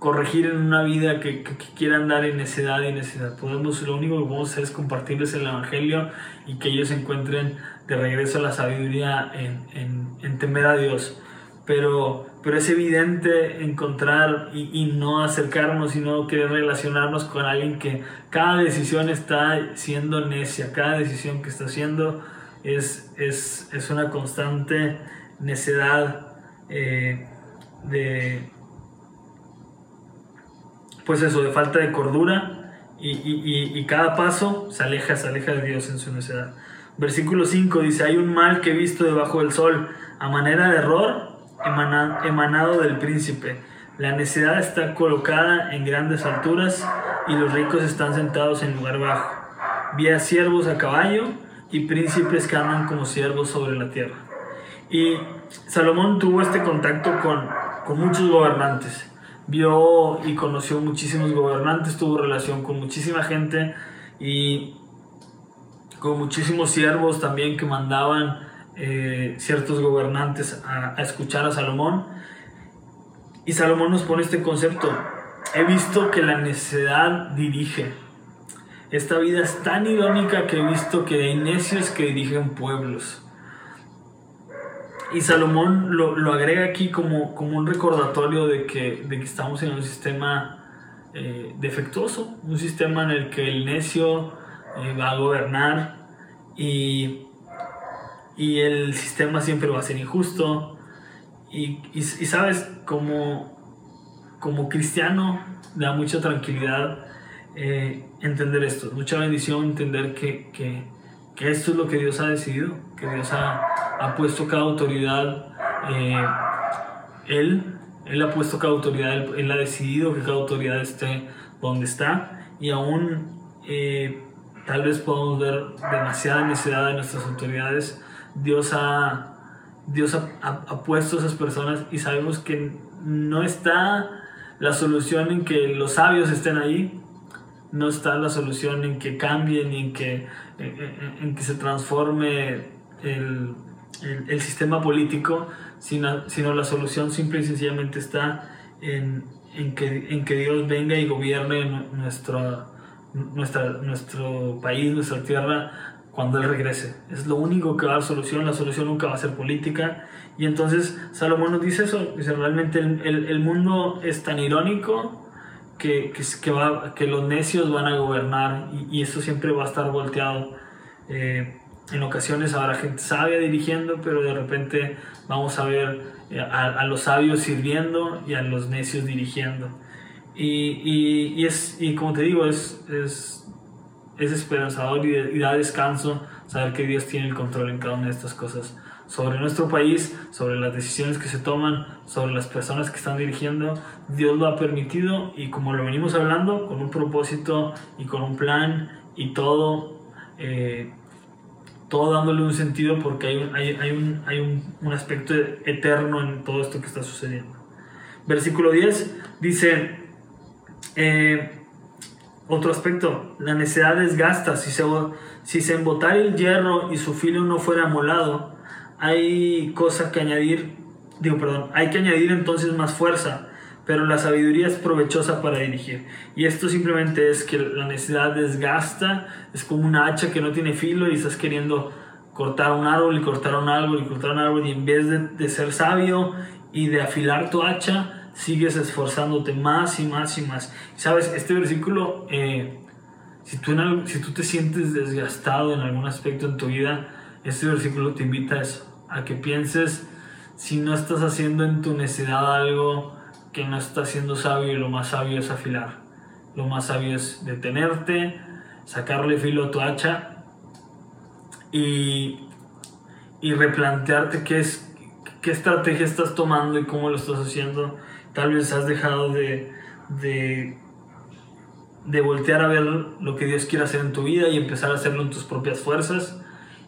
corregir en una vida que, que, quieran dar en necedad y necedad. Podemos, lo único que podemos hacer es compartirles el Evangelio y que ellos encuentren de regreso a la sabiduría en, en, en temer a Dios. Pero, pero es evidente encontrar y, y, no acercarnos y no querer relacionarnos con alguien que cada decisión está siendo necia, cada decisión que está haciendo es, es, es una constante necedad eh, de, pues eso, de falta de cordura y, cada paso se aleja, se aleja de Dios en su necedad. Versículo 5 dice, hay un mal que he visto debajo del sol, a manera de error emanado del príncipe. La necedad está colocada en grandes alturas y los ricos están sentados en lugar bajo. Vi siervos a caballo y príncipes que andan como siervos sobre la tierra. Y Salomón tuvo este contacto con, con muchos gobernantes vio y conoció muchísimos gobernantes, tuvo relación con muchísima gente y con muchísimos siervos también que mandaban eh, ciertos gobernantes a, escuchar a Salomón. Y Salomón nos pone este concepto. He visto que la necedad dirige. Esta vida es tan irónica que he visto que hay necios que dirigen pueblos. Y Salomón lo, lo, agrega aquí como, como un recordatorio de que, de que estamos en un sistema eh, defectuoso, un sistema en el que el necio eh, va a gobernar y, y, el sistema siempre va a ser injusto. Y, y, sabes, como, como cristiano, da mucha tranquilidad eh, entender esto, mucha bendición entender que, que, que esto es lo que Dios ha decidido, que Dios ha ha puesto cada autoridad, eh, él, él ha puesto cada autoridad, él, ha decidido que cada autoridad esté donde está y aún eh, tal vez podamos ver demasiada necesidad de nuestras autoridades. Dios ha, Dios ha, puesto esas personas y sabemos que no está la solución en que los sabios estén ahí, no está la solución en que cambien y en que, en que se transforme el, el, sistema político, sino, sino, la solución simple y sencillamente está en, en, que, en que Dios venga y gobierne nuestra, nuestro país, nuestra tierra, cuando Él regrese. Es lo único que va a dar solución, la solución nunca va a ser política. Y entonces Salomón nos dice eso, dice, realmente el, el, el mundo es tan irónico que, que, que, va, que los necios van a gobernar y, y, eso siempre va a estar volteado. Eh, en ocasiones habrá gente sabia dirigiendo, pero de repente vamos a ver eh, a, los sabios sirviendo y a los necios dirigiendo. Y, y, es, y como te digo, es, es, es esperanzador y, da descanso saber que Dios tiene el control en cada una de estas cosas. Sobre nuestro país, sobre las decisiones que se toman, sobre las personas que están dirigiendo, Dios lo ha permitido y como lo venimos hablando, con un propósito y con un plan y todo. Eh, todo dándole un sentido porque hay, hay, hay, un, hay un, un, aspecto eterno en todo esto que está sucediendo. Versículo 10 dice, eh, otro aspecto, la necedad desgasta, si se, si se embotara el hierro y su filo no fuera molado, hay cosa que añadir, digo, perdón, hay que añadir entonces más fuerza, pero la sabiduría es provechosa para dirigir. Y esto simplemente es que la necesidad desgasta, es como una hacha que no tiene filo y estás queriendo cortar un árbol y cortar un árbol y cortar un árbol y en vez de ser sabio y de afilar tu hacha, sigues esforzándote más y más y más. Sabes, este versículo eh, Si tú, si tú te sientes desgastado en algún aspecto en tu vida, este versículo te invita a eso, a que pienses si no estás haciendo en tu necesidad algo que no está siendo sabio lo más sabio es afilar. Lo más sabio es detenerte, sacarle filo a tu hacha y, y replantearte qué, es, qué estrategia estás tomando y cómo lo estás haciendo. Tal vez has dejado de, de, voltear a ver lo que Dios quiere hacer en tu vida y empezar a hacerlo en tus propias fuerzas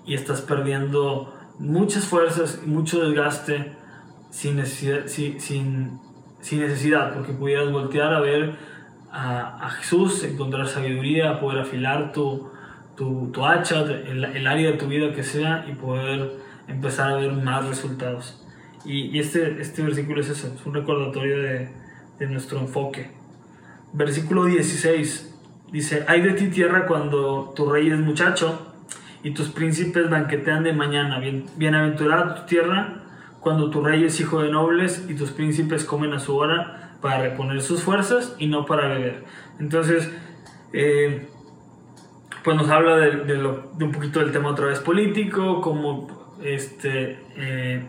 y estás perdiendo muchas fuerzas y mucho desgaste sin necesidad, porque pudieras voltear a ver a, Jesús, encontrar sabiduría, poder afilar tu, tu, hacha, el, área de tu vida que sea, y poder empezar a ver más resultados. Y, este, este versículo es eso, es un recordatorio de, de nuestro enfoque. Versículo 16 dice, hay de ti tierra cuando tu rey es muchacho y tus príncipes banquetean de mañana. Bien, bienaventurada tu tierra cuando tu rey es hijo de nobles y tus príncipes comen a su hora para reponer sus fuerzas y no para beber. Entonces, eh, pues nos habla de, de, un poquito del tema otra vez político, como este, eh,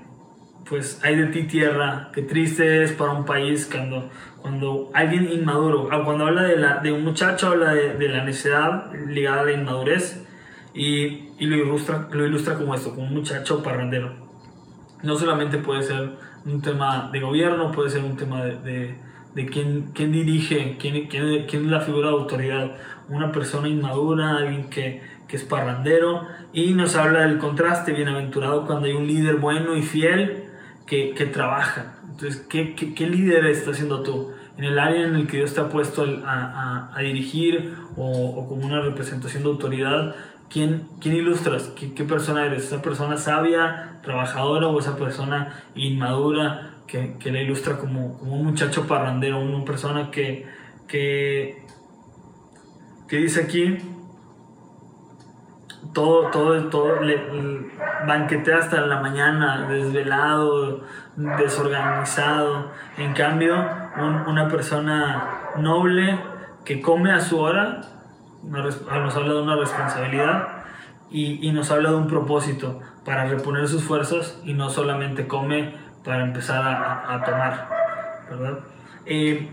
pues hay de ti tierra, qué triste es para un país cuando, cuando alguien inmaduro, ah, cuando habla de, la, de un muchacho, habla de, de la necesidad ligada a la inmadurez y, y, lo, ilustra, lo ilustra como esto, como un muchacho parrandero. No solamente puede ser un tema de gobierno, puede ser un tema de, de, quién, quién, dirige, quién, quién, quién, es la figura de autoridad. Una persona inmadura, alguien que, que es parrandero. Y nos habla del contraste, bienaventurado cuando hay un líder bueno y fiel que, que trabaja. Entonces, ¿qué, ¿qué, líder estás siendo tú? En el área en el que Dios te ha puesto a, dirigir o, como una representación de autoridad, ¿quién, quién ilustras? ¿Qué, ¿Qué, persona eres? ¿Esa persona sabia, trabajadora o esa persona inmadura que, la ilustra como, como, un muchacho parrandero, una persona que, que, que dice aquí, todo, todo, todo, le, banquetea hasta la mañana, desvelado, desorganizado. En cambio, una persona noble que come a su hora, nos habla de una responsabilidad y, y, nos habla de un propósito para reponer sus fuerzas y no solamente come para empezar a, a tomar, ¿verdad? Eh,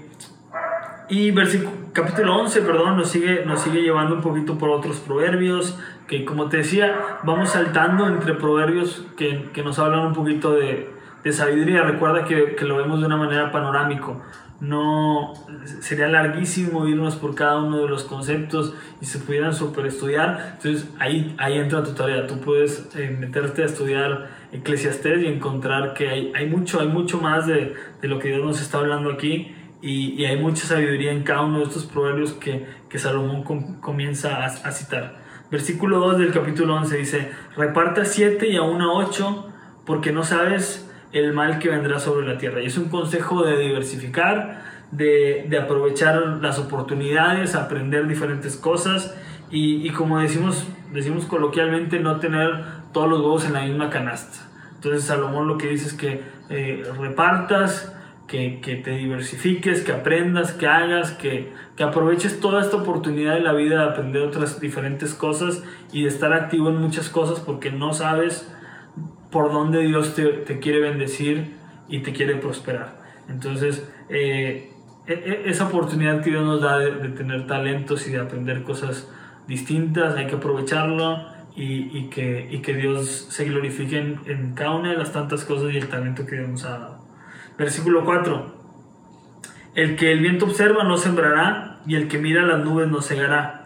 y versículo, capítulo 11, perdón, nos sigue, nos sigue llevando un poquito por otros proverbios, que como te decía, vamos saltando entre proverbios que, que nos hablan un poquito de, de sabiduría. Recuerda que, que, lo vemos de una manera panorámico no sería larguísimo irnos por cada uno de los conceptos y se pudieran super estudiar. Entonces ahí, ahí entra tu tarea. Tú puedes eh, meterte a estudiar Eclesiastés y encontrar que hay, hay, mucho, hay mucho más de, de, lo que Dios nos está hablando aquí y, y, hay mucha sabiduría en cada uno de estos proverbios que, que Salomón com, comienza a, a, citar. Versículo 2 del capítulo 11 dice, reparta 7 y aún a 8 porque no sabes el mal que vendrá sobre la tierra. Y es un consejo de diversificar, de, de aprovechar las oportunidades, aprender diferentes cosas y, y, como decimos, decimos coloquialmente, no tener todos los huevos en la misma canasta. Entonces Salomón lo que dice es que eh, repartas, que, te diversifiques, que aprendas, que hagas, que, que aproveches toda esta oportunidad de la vida de aprender otras diferentes cosas y de estar activo en muchas cosas porque no sabes por donde Dios te, te, quiere bendecir y te quiere prosperar. Entonces, eh, e, e, esa oportunidad que Dios nos da de, de, tener talentos y de aprender cosas distintas, hay que aprovecharlo y, y, que, y que, Dios se glorifique en, en, cada una de las tantas cosas y el talento que Dios nos ha dado. Versículo 4. El que el viento observa no sembrará y el que mira las nubes no cegará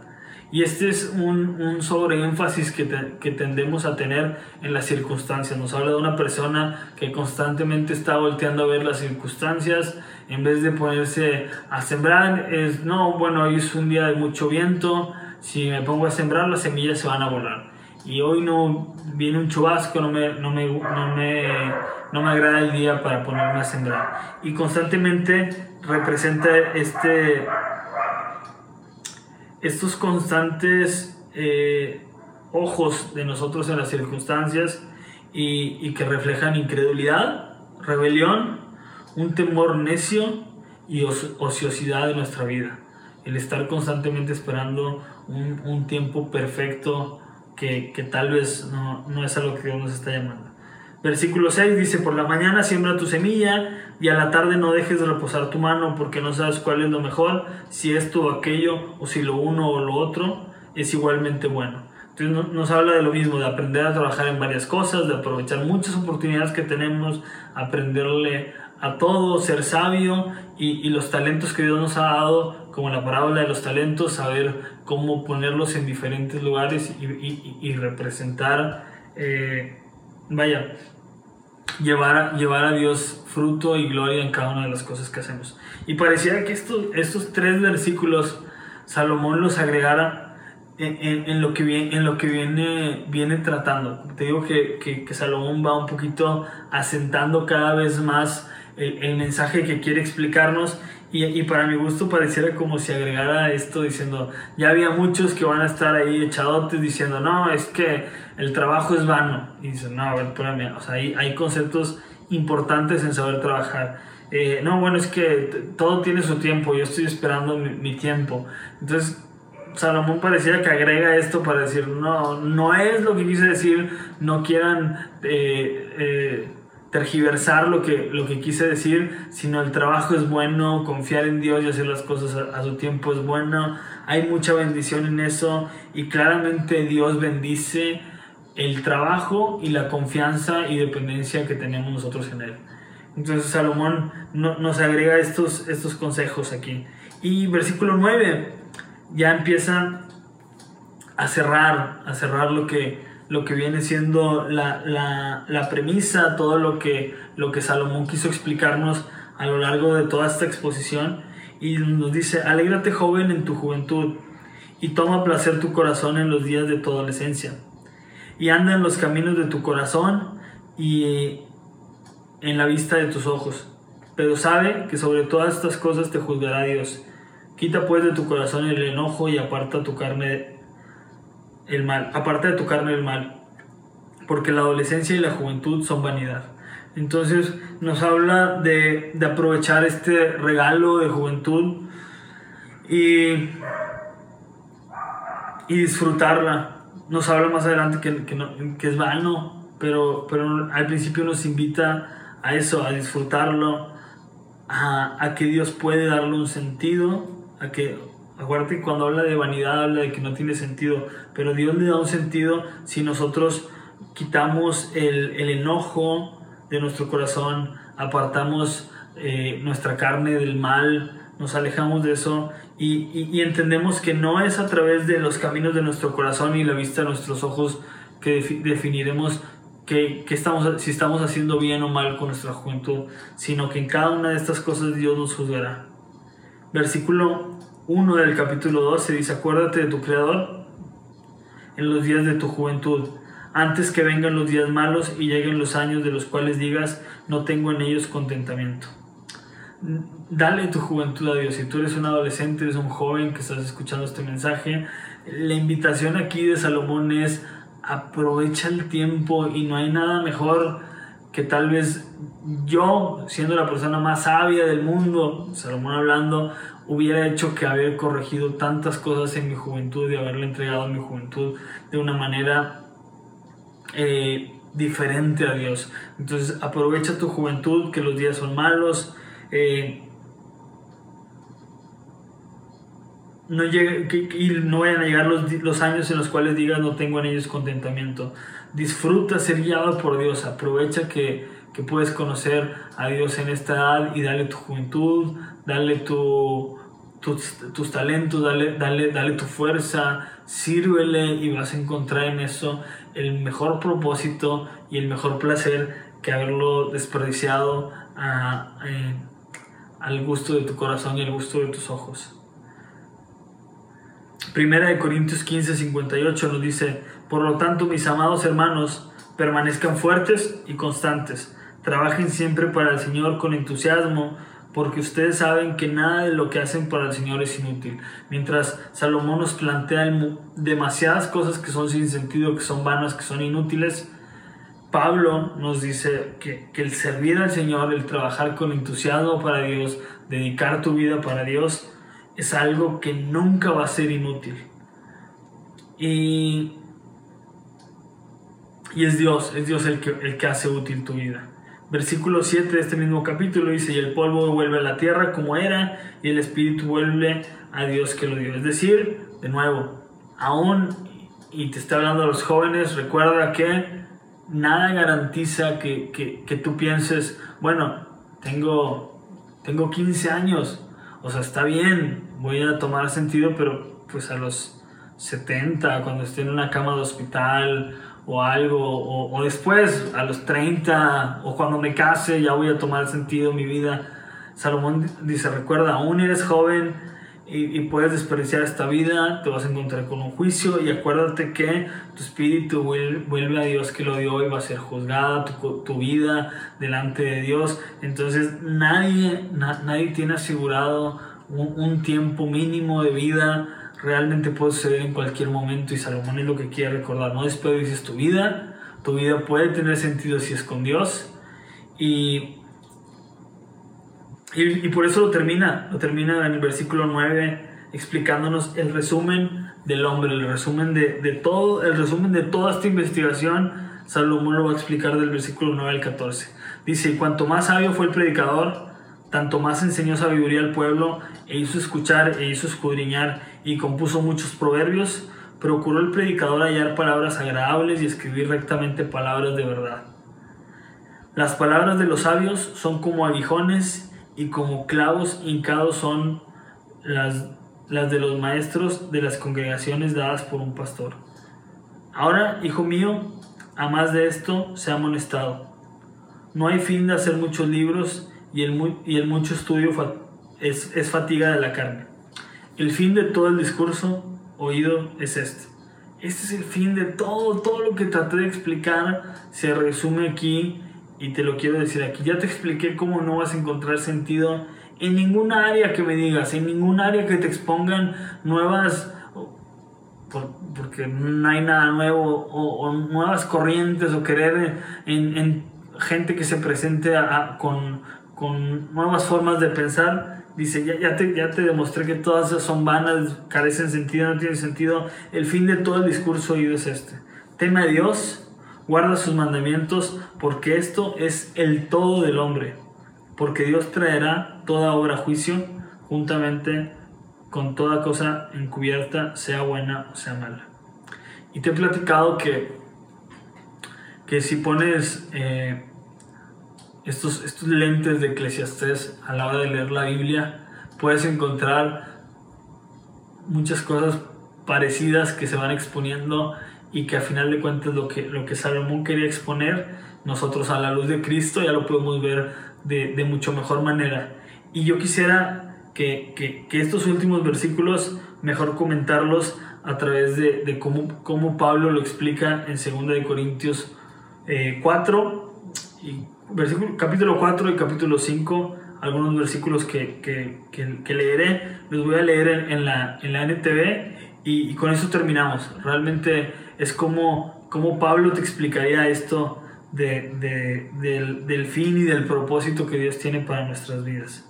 y este es un, un sobreénfasis que, que tendemos a tener en las circunstancias. Nos habla de una persona que constantemente está volteando a ver las circunstancias en vez de ponerse a sembrar. Es, no, bueno, hoy es un día de mucho viento. Si me pongo a sembrar, las semillas se van a volar. Y hoy no viene un chubasco, no me, no me, no me, no me agrada el día para ponerme a sembrar. Y constantemente representa este estos constantes eh, ojos de nosotros en las circunstancias y, y, que reflejan incredulidad, rebelión, un temor necio y ociosidad de nuestra vida. el estar constantemente esperando un, un tiempo perfecto que, tal vez no, no es a lo que Dios nos está llamando. Versículo 6 dice, por la mañana siembra tu semilla y a la tarde no dejes de reposar tu mano porque no sabes cuál es lo mejor, si esto o aquello o si lo uno o lo otro es igualmente bueno. Entonces nos habla de lo mismo, de aprender a trabajar en varias cosas, de aprovechar muchas oportunidades que tenemos, aprenderle a todo, ser sabio y, los talentos que Dios nos ha dado, como la parábola de los talentos, saber cómo ponerlos en diferentes lugares y, representar, eh, vaya, llevar, llevar a Dios fruto y gloria en cada una de las cosas que hacemos. Y pareciera que estos, estos tres versículos Salomón los agregara en, lo que viene, en lo que viene, viene tratando. Te digo que, que, Salomón va un poquito asentando cada vez más el, el mensaje que quiere explicarnos y, y, para mi gusto pareciera como si agregara esto diciendo, ya había muchos que van a estar ahí echadotes diciendo, no, es que el trabajo es vano. Y dicen, no, a ver, espérame, o sea, hay, hay conceptos importantes en saber trabajar. Eh, no, bueno, es que todo tiene su tiempo, yo estoy esperando mi, mi tiempo. Entonces, Salomón pareciera que agrega esto para decir, no, no es lo que quise decir, no quieran eh, eh, tergiversar lo que, lo que quise decir, sino el trabajo es bueno, confiar en Dios y hacer las cosas a, su tiempo es bueno, hay mucha bendición en eso y claramente Dios bendice el trabajo y la confianza y dependencia que tenemos nosotros en Él. Entonces Salomón nos agrega estos, estos consejos aquí. Y versículo 9, ya empieza a cerrar, a cerrar lo que, lo que viene siendo la, la, la, premisa, todo lo que, lo que Salomón quiso explicarnos a lo largo de toda esta exposición. Y nos dice, alégrate joven en tu juventud y toma placer tu corazón en los días de tu adolescencia. Y anda en los caminos de tu corazón y en la vista de tus ojos. Pero sabe que sobre todas estas cosas te juzgará Dios Quita pues de tu corazón el enojo y aparta tu carne el mal. Aparta de tu carne el mal. Porque la adolescencia y la juventud son vanidad. Entonces nos habla de, de aprovechar este regalo de juventud y, y disfrutarla. Nos habla más adelante que, que, no, que es vano, pero, pero al principio nos invita a eso, a disfrutarlo, a, a que Dios puede darle un sentido a que, acuérdate cuando habla de vanidad habla de que no tiene sentido, pero Dios le da un sentido si nosotros quitamos el, el enojo de nuestro corazón, apartamos eh, nuestra carne del mal, nos alejamos de eso y, y, entendemos que no es a través de los caminos de nuestro corazón y la vista de nuestros ojos que definiremos que, que, estamos, si estamos haciendo bien o mal con nuestra juventud, sino que en cada una de estas cosas Dios nos juzgará. Versículo 1 del capítulo 12 dice, acuérdate de tu Creador en los días de tu juventud, antes que vengan los días malos y lleguen los años de los cuales digas, no tengo en ellos contentamiento. Dale tu juventud a Dios. Si tú eres un adolescente, eres un joven que estás escuchando este mensaje, la invitación aquí de Salomón es aprovecha el tiempo y no hay nada mejor que tal vez yo, siendo la persona más sabia del mundo, Salomón hablando, hubiera hecho que haber corregido tantas cosas en mi juventud y haberle entregado a mi juventud de una manera eh, diferente a Dios. Entonces aprovecha tu juventud, que los días son malos. Eh, no llegue, y no vayan a llegar los, años en los cuales digas no tengo en ellos contentamiento disfruta ser guiado por Dios, aprovecha que, que puedes conocer a Dios en esta edad y dale tu juventud, dale tu, tus, tus, talentos, dale, dale, dale tu fuerza, sírvele y vas a encontrar en eso el mejor propósito y el mejor placer que haberlo desperdiciado a, eh, al gusto de tu corazón y al gusto de tus ojos. Primera de Corintios 15, 58 nos dice, por lo tanto, mis amados hermanos, permanezcan fuertes y constantes. Trabajen siempre para el Señor con entusiasmo, porque ustedes saben que nada de lo que hacen para el Señor es inútil. Mientras Salomón nos plantea demasiadas cosas que son sin sentido, que son vanas, que son inútiles, Pablo nos dice que, que el servir al Señor, el trabajar con entusiasmo para Dios, dedicar tu vida para Dios, es algo que nunca va a ser inútil. Y, y es Dios, es Dios el que, el que hace útil tu vida. Versículo 7 de este mismo capítulo dice, y el polvo vuelve a la tierra como era, y el espíritu vuelve a Dios que lo dio. Es decir, de nuevo, aún, y te está hablando a los jóvenes, recuerda que nada garantiza que, que, que tú pienses, bueno, tengo, tengo 15 años, o sea, está bien, voy a tomar sentido, pero pues a los 70, cuando esté en una cama de hospital o algo, o, después a los 30, o cuando me case, ya voy a tomar sentido mi vida. Salomón dice, recuerda, aún eres joven y, puedes desperdiciar esta vida, te vas a encontrar con un juicio y acuérdate que tu espíritu vuelve, a Dios que lo dio y va a ser juzgada tu, vida delante de Dios. Entonces nadie, nadie tiene asegurado un tiempo mínimo de vida realmente puede suceder en cualquier momento y Salomón es lo que quiere recordar, no desperdicies tu vida, tu vida puede tener sentido si es con Dios y, y, por eso lo termina, lo termina en el versículo 9 explicándonos el resumen del hombre, el resumen de, de todo, el resumen de toda esta investigación, Salomón lo va a explicar del versículo 9 al 14. Dice, y cuanto más sabio fue el predicador, tanto más enseñó sabiduría al pueblo e hizo escuchar e hizo escudriñar y compuso muchos proverbios, procuró el predicador hallar palabras agradables y escribir rectamente palabras de verdad. Las palabras de los sabios son como aguijones y como clavos hincados son las, las de los maestros de las congregaciones dadas por un pastor. Ahora, hijo mío, a más de esto se ha amonestado. No hay fin de hacer muchos libros y el, y el mucho estudio es, es fatiga de la carne. El fin de todo el discurso oído es este. Este es el fin de todo, todo lo que traté de explicar se resume aquí y te lo quiero decir aquí. Ya te expliqué cómo no vas a encontrar sentido en ninguna área que me digas, en ningún área que te expongan nuevas, porque no hay nada nuevo, o, nuevas corrientes, o querer en, en gente que se presente con, con nuevas formas de pensar, dice, ya, ya, te, ya te demostré que todas son vanas, carecen sentido, no tienen sentido. El fin de todo el discurso oído es este. Teme a Dios, guarda sus mandamientos, porque esto es el todo del hombre. Porque Dios traerá toda obra a juicio juntamente con toda cosa encubierta, sea buena o sea mala. Y te he platicado que, que si pones... Eh, estos, estos lentes de Eclesiastés a la hora de leer la Biblia, puedes encontrar muchas cosas parecidas que se van exponiendo y que a final de cuentas lo que, lo que Salomón quería exponer, nosotros a la luz de Cristo ya lo podemos ver de, de mucho mejor manera. Y yo quisiera que, que, que, estos últimos versículos mejor comentarlos a través de, de cómo, cómo, Pablo lo explica en 2 de Corintios eh, 4 y capítulo 4 y capítulo 5, algunos versículos que, que, que, leeré, los voy a leer en, la, en la NTV y, con eso terminamos. Realmente es como, como Pablo te explicaría esto de, de, del, del, fin y del propósito que Dios tiene para nuestras vidas.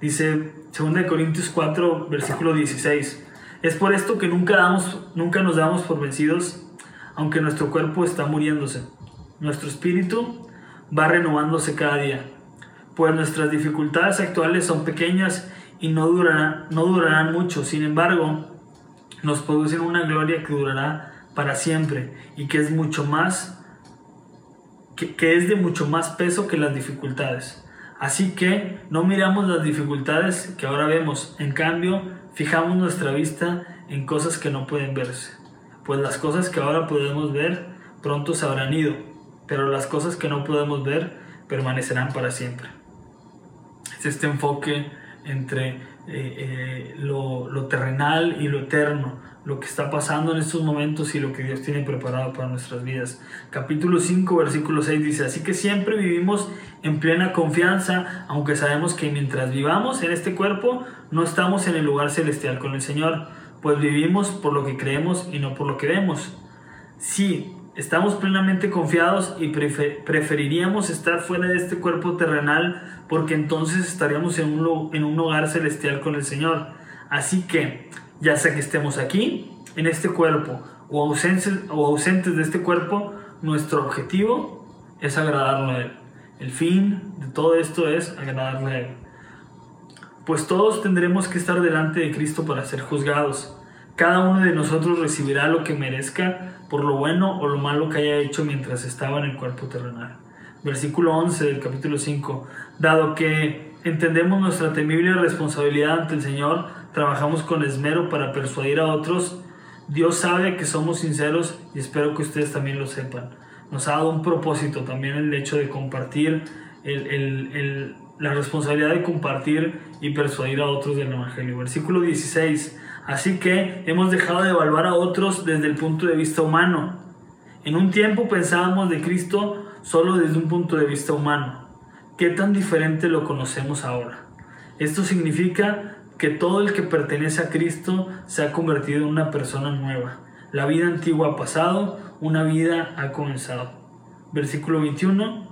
Dice 2 Corintios 4, versículo 16. Es por esto que nunca, damos, nunca nos damos por vencidos, aunque nuestro cuerpo está muriéndose. Nuestro espíritu va renovándose cada día, pues nuestras dificultades actuales son pequeñas y no durarán, mucho, sin embargo, nos producen una gloria que durará para siempre y que es mucho más que es de mucho más peso que las dificultades. Así que no miramos las dificultades que ahora vemos, en cambio, fijamos nuestra vista en cosas que no pueden verse, pues las cosas que ahora podemos ver pronto se habrán ido pero las cosas que no podemos ver permanecerán para siempre. Es este enfoque entre eh, eh, lo, lo, terrenal y lo eterno, lo que está pasando en estos momentos y lo que Dios tiene preparado para nuestras vidas. Capítulo 5, versículo 6 dice, así que siempre vivimos en plena confianza, aunque sabemos que mientras vivamos en este cuerpo, no estamos en el lugar celestial con el Señor, pues vivimos por lo que creemos y no por lo que vemos. Sí, Estamos plenamente confiados y preferiríamos estar fuera de este cuerpo terrenal porque entonces estaríamos en un, en hogar celestial con el Señor. Así que, ya sea que estemos aquí, en este cuerpo, o ausentes, o ausentes de este cuerpo, nuestro objetivo es agradarle a Él. El fin de todo esto es agradarle a Él. Pues todos tendremos que estar delante de Cristo para ser juzgados. Cada uno de nosotros recibirá lo que merezca por lo bueno o lo malo que haya hecho mientras estaba en el cuerpo terrenal. Versículo 11 del capítulo 5. Dado que entendemos nuestra temible responsabilidad ante el Señor, trabajamos con esmero para persuadir a otros. Dios sabe que somos sinceros y espero que ustedes también lo sepan. Nos ha dado un propósito también el hecho de compartir la responsabilidad de compartir y persuadir a otros del Evangelio. Versículo 16. Así que hemos dejado de evaluar a otros desde el punto de vista humano. En un tiempo pensábamos de Cristo solo desde un punto de vista humano. ¿Qué tan diferente lo conocemos ahora? Esto significa que todo el que pertenece a Cristo se ha convertido en una persona nueva. La vida antigua ha pasado, una vida ha comenzado. Versículo 21.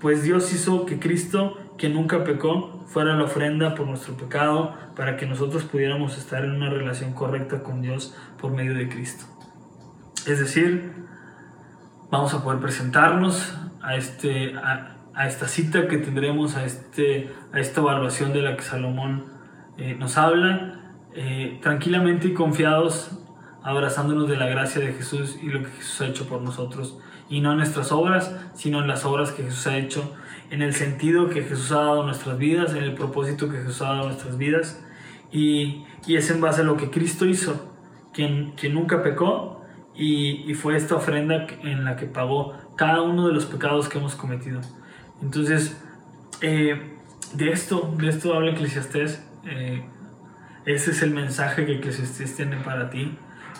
Pues Dios hizo que Cristo, que nunca pecó, fuera la ofrenda por nuestro pecado, para que nosotros pudiéramos estar en una relación correcta con Dios por medio de Cristo. Es decir, vamos a poder presentarnos a, este, a, esta cita que tendremos, a, este, a esta evaluación de la que Salomón eh, nos habla, eh, tranquilamente y confiados, abrazándonos de la gracia de Jesús y lo que Jesús ha hecho por nosotros, y no en nuestras obras, sino en las obras que Jesús ha hecho en el sentido que Jesús ha dado a nuestras vidas, en el propósito que Jesús ha dado a nuestras vidas. Y, y es en base a lo que Cristo hizo, quien, quien nunca pecó, y, y, fue esta ofrenda en la que pagó cada uno de los pecados que hemos cometido. Entonces, eh, de esto, de esto habla Eclesiastés. Eh, ese es el mensaje que Eclesiastés tiene para ti,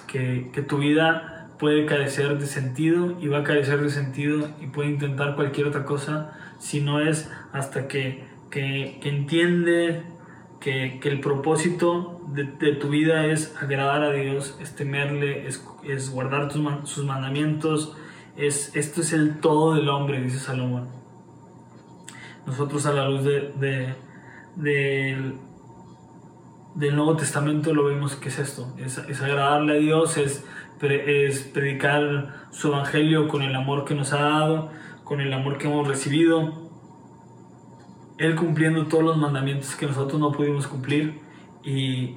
que, que tu vida puede carecer de sentido y va a carecer de sentido y puede intentar cualquier otra cosa si no es hasta que, que, que entiende que, que, el propósito de, de, tu vida es agradar a Dios, es temerle, es, es guardar tus, sus mandamientos, es, esto es el todo del hombre, dice Salomón. Nosotros a la luz de, de, del, del Nuevo Testamento lo vemos que es esto, es, es agradarle a Dios, es, es predicar su evangelio con el amor que nos ha dado, con el amor que hemos recibido, Él cumpliendo todos los mandamientos que nosotros no pudimos cumplir y,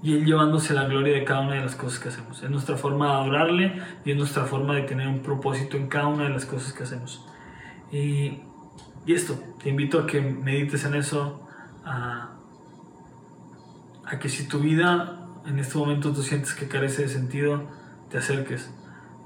y Él llevándose la gloria de cada una de las cosas que hacemos. Es nuestra forma de adorarle y es nuestra forma de tener un propósito en cada una de las cosas que hacemos. Y, y esto, te invito a que medites en eso, a, a que si tu vida en este momento tú sientes que carece de sentido, te acerques.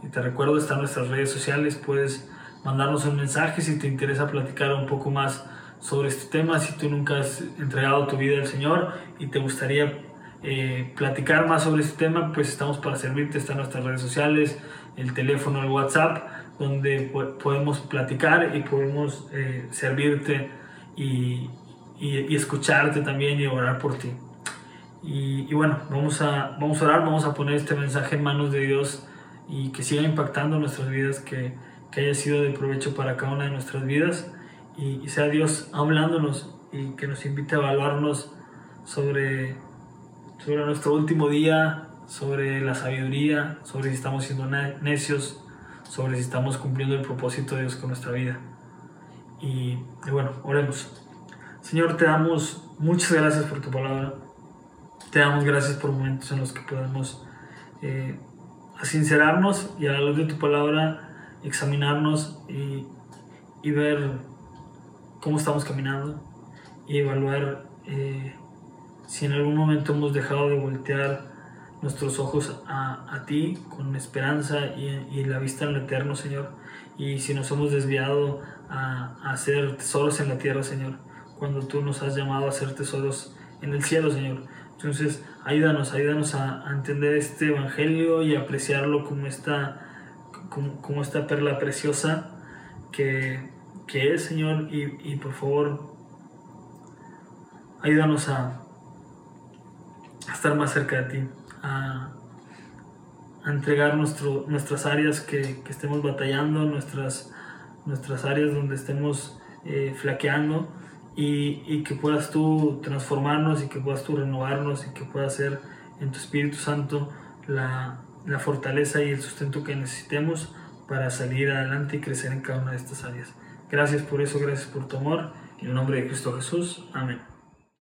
Y te recuerdo, están nuestras redes sociales, puedes mandarnos un mensaje si te interesa platicar un poco más sobre este tema, si tú nunca has entregado tu vida al Señor y te gustaría eh, platicar más sobre este tema, pues estamos para servirte, están nuestras redes sociales, el teléfono, el WhatsApp, donde podemos platicar y podemos eh, servirte y, y, y, escucharte también y orar por ti. Y, y, bueno, vamos a, vamos a orar, vamos a poner este mensaje en manos de Dios y que siga impactando nuestras vidas, que que haya sido de provecho para cada una de nuestras vidas y, sea Dios hablándonos y que nos invite a evaluarnos sobre, sobre nuestro último día, sobre la sabiduría, sobre si estamos siendo necios, sobre si estamos cumpliendo el propósito de Dios con nuestra vida. Y, bueno, oremos. Señor, te damos muchas gracias por tu palabra. Te damos gracias por momentos en los que podemos eh, sincerarnos y a la luz de tu palabra examinarnos y, ver cómo estamos caminando y evaluar eh, si en algún momento hemos dejado de voltear nuestros ojos a, ti con esperanza y, la vista en lo eterno, Señor. Y si nos hemos desviado a, hacer tesoros en la tierra, Señor, cuando tú nos has llamado a hacer tesoros en el cielo, Señor. Entonces, ayúdanos, ayúdanos a, a entender este evangelio y apreciarlo como esta como, esta perla preciosa que, que es, Señor, y, y, por favor, ayúdanos a, a, estar más cerca de ti, a, a entregar nuestro, nuestras áreas que, que, estemos batallando, nuestras, nuestras áreas donde estemos eh, flaqueando y, y, que puedas tú transformarnos y que puedas tú renovarnos y que puedas ser en tu Espíritu Santo la, la fortaleza y el sustento que necesitemos para salir adelante y crecer en cada una de estas áreas. Gracias por eso, gracias por tu amor. En el nombre de Cristo Jesús. Amén.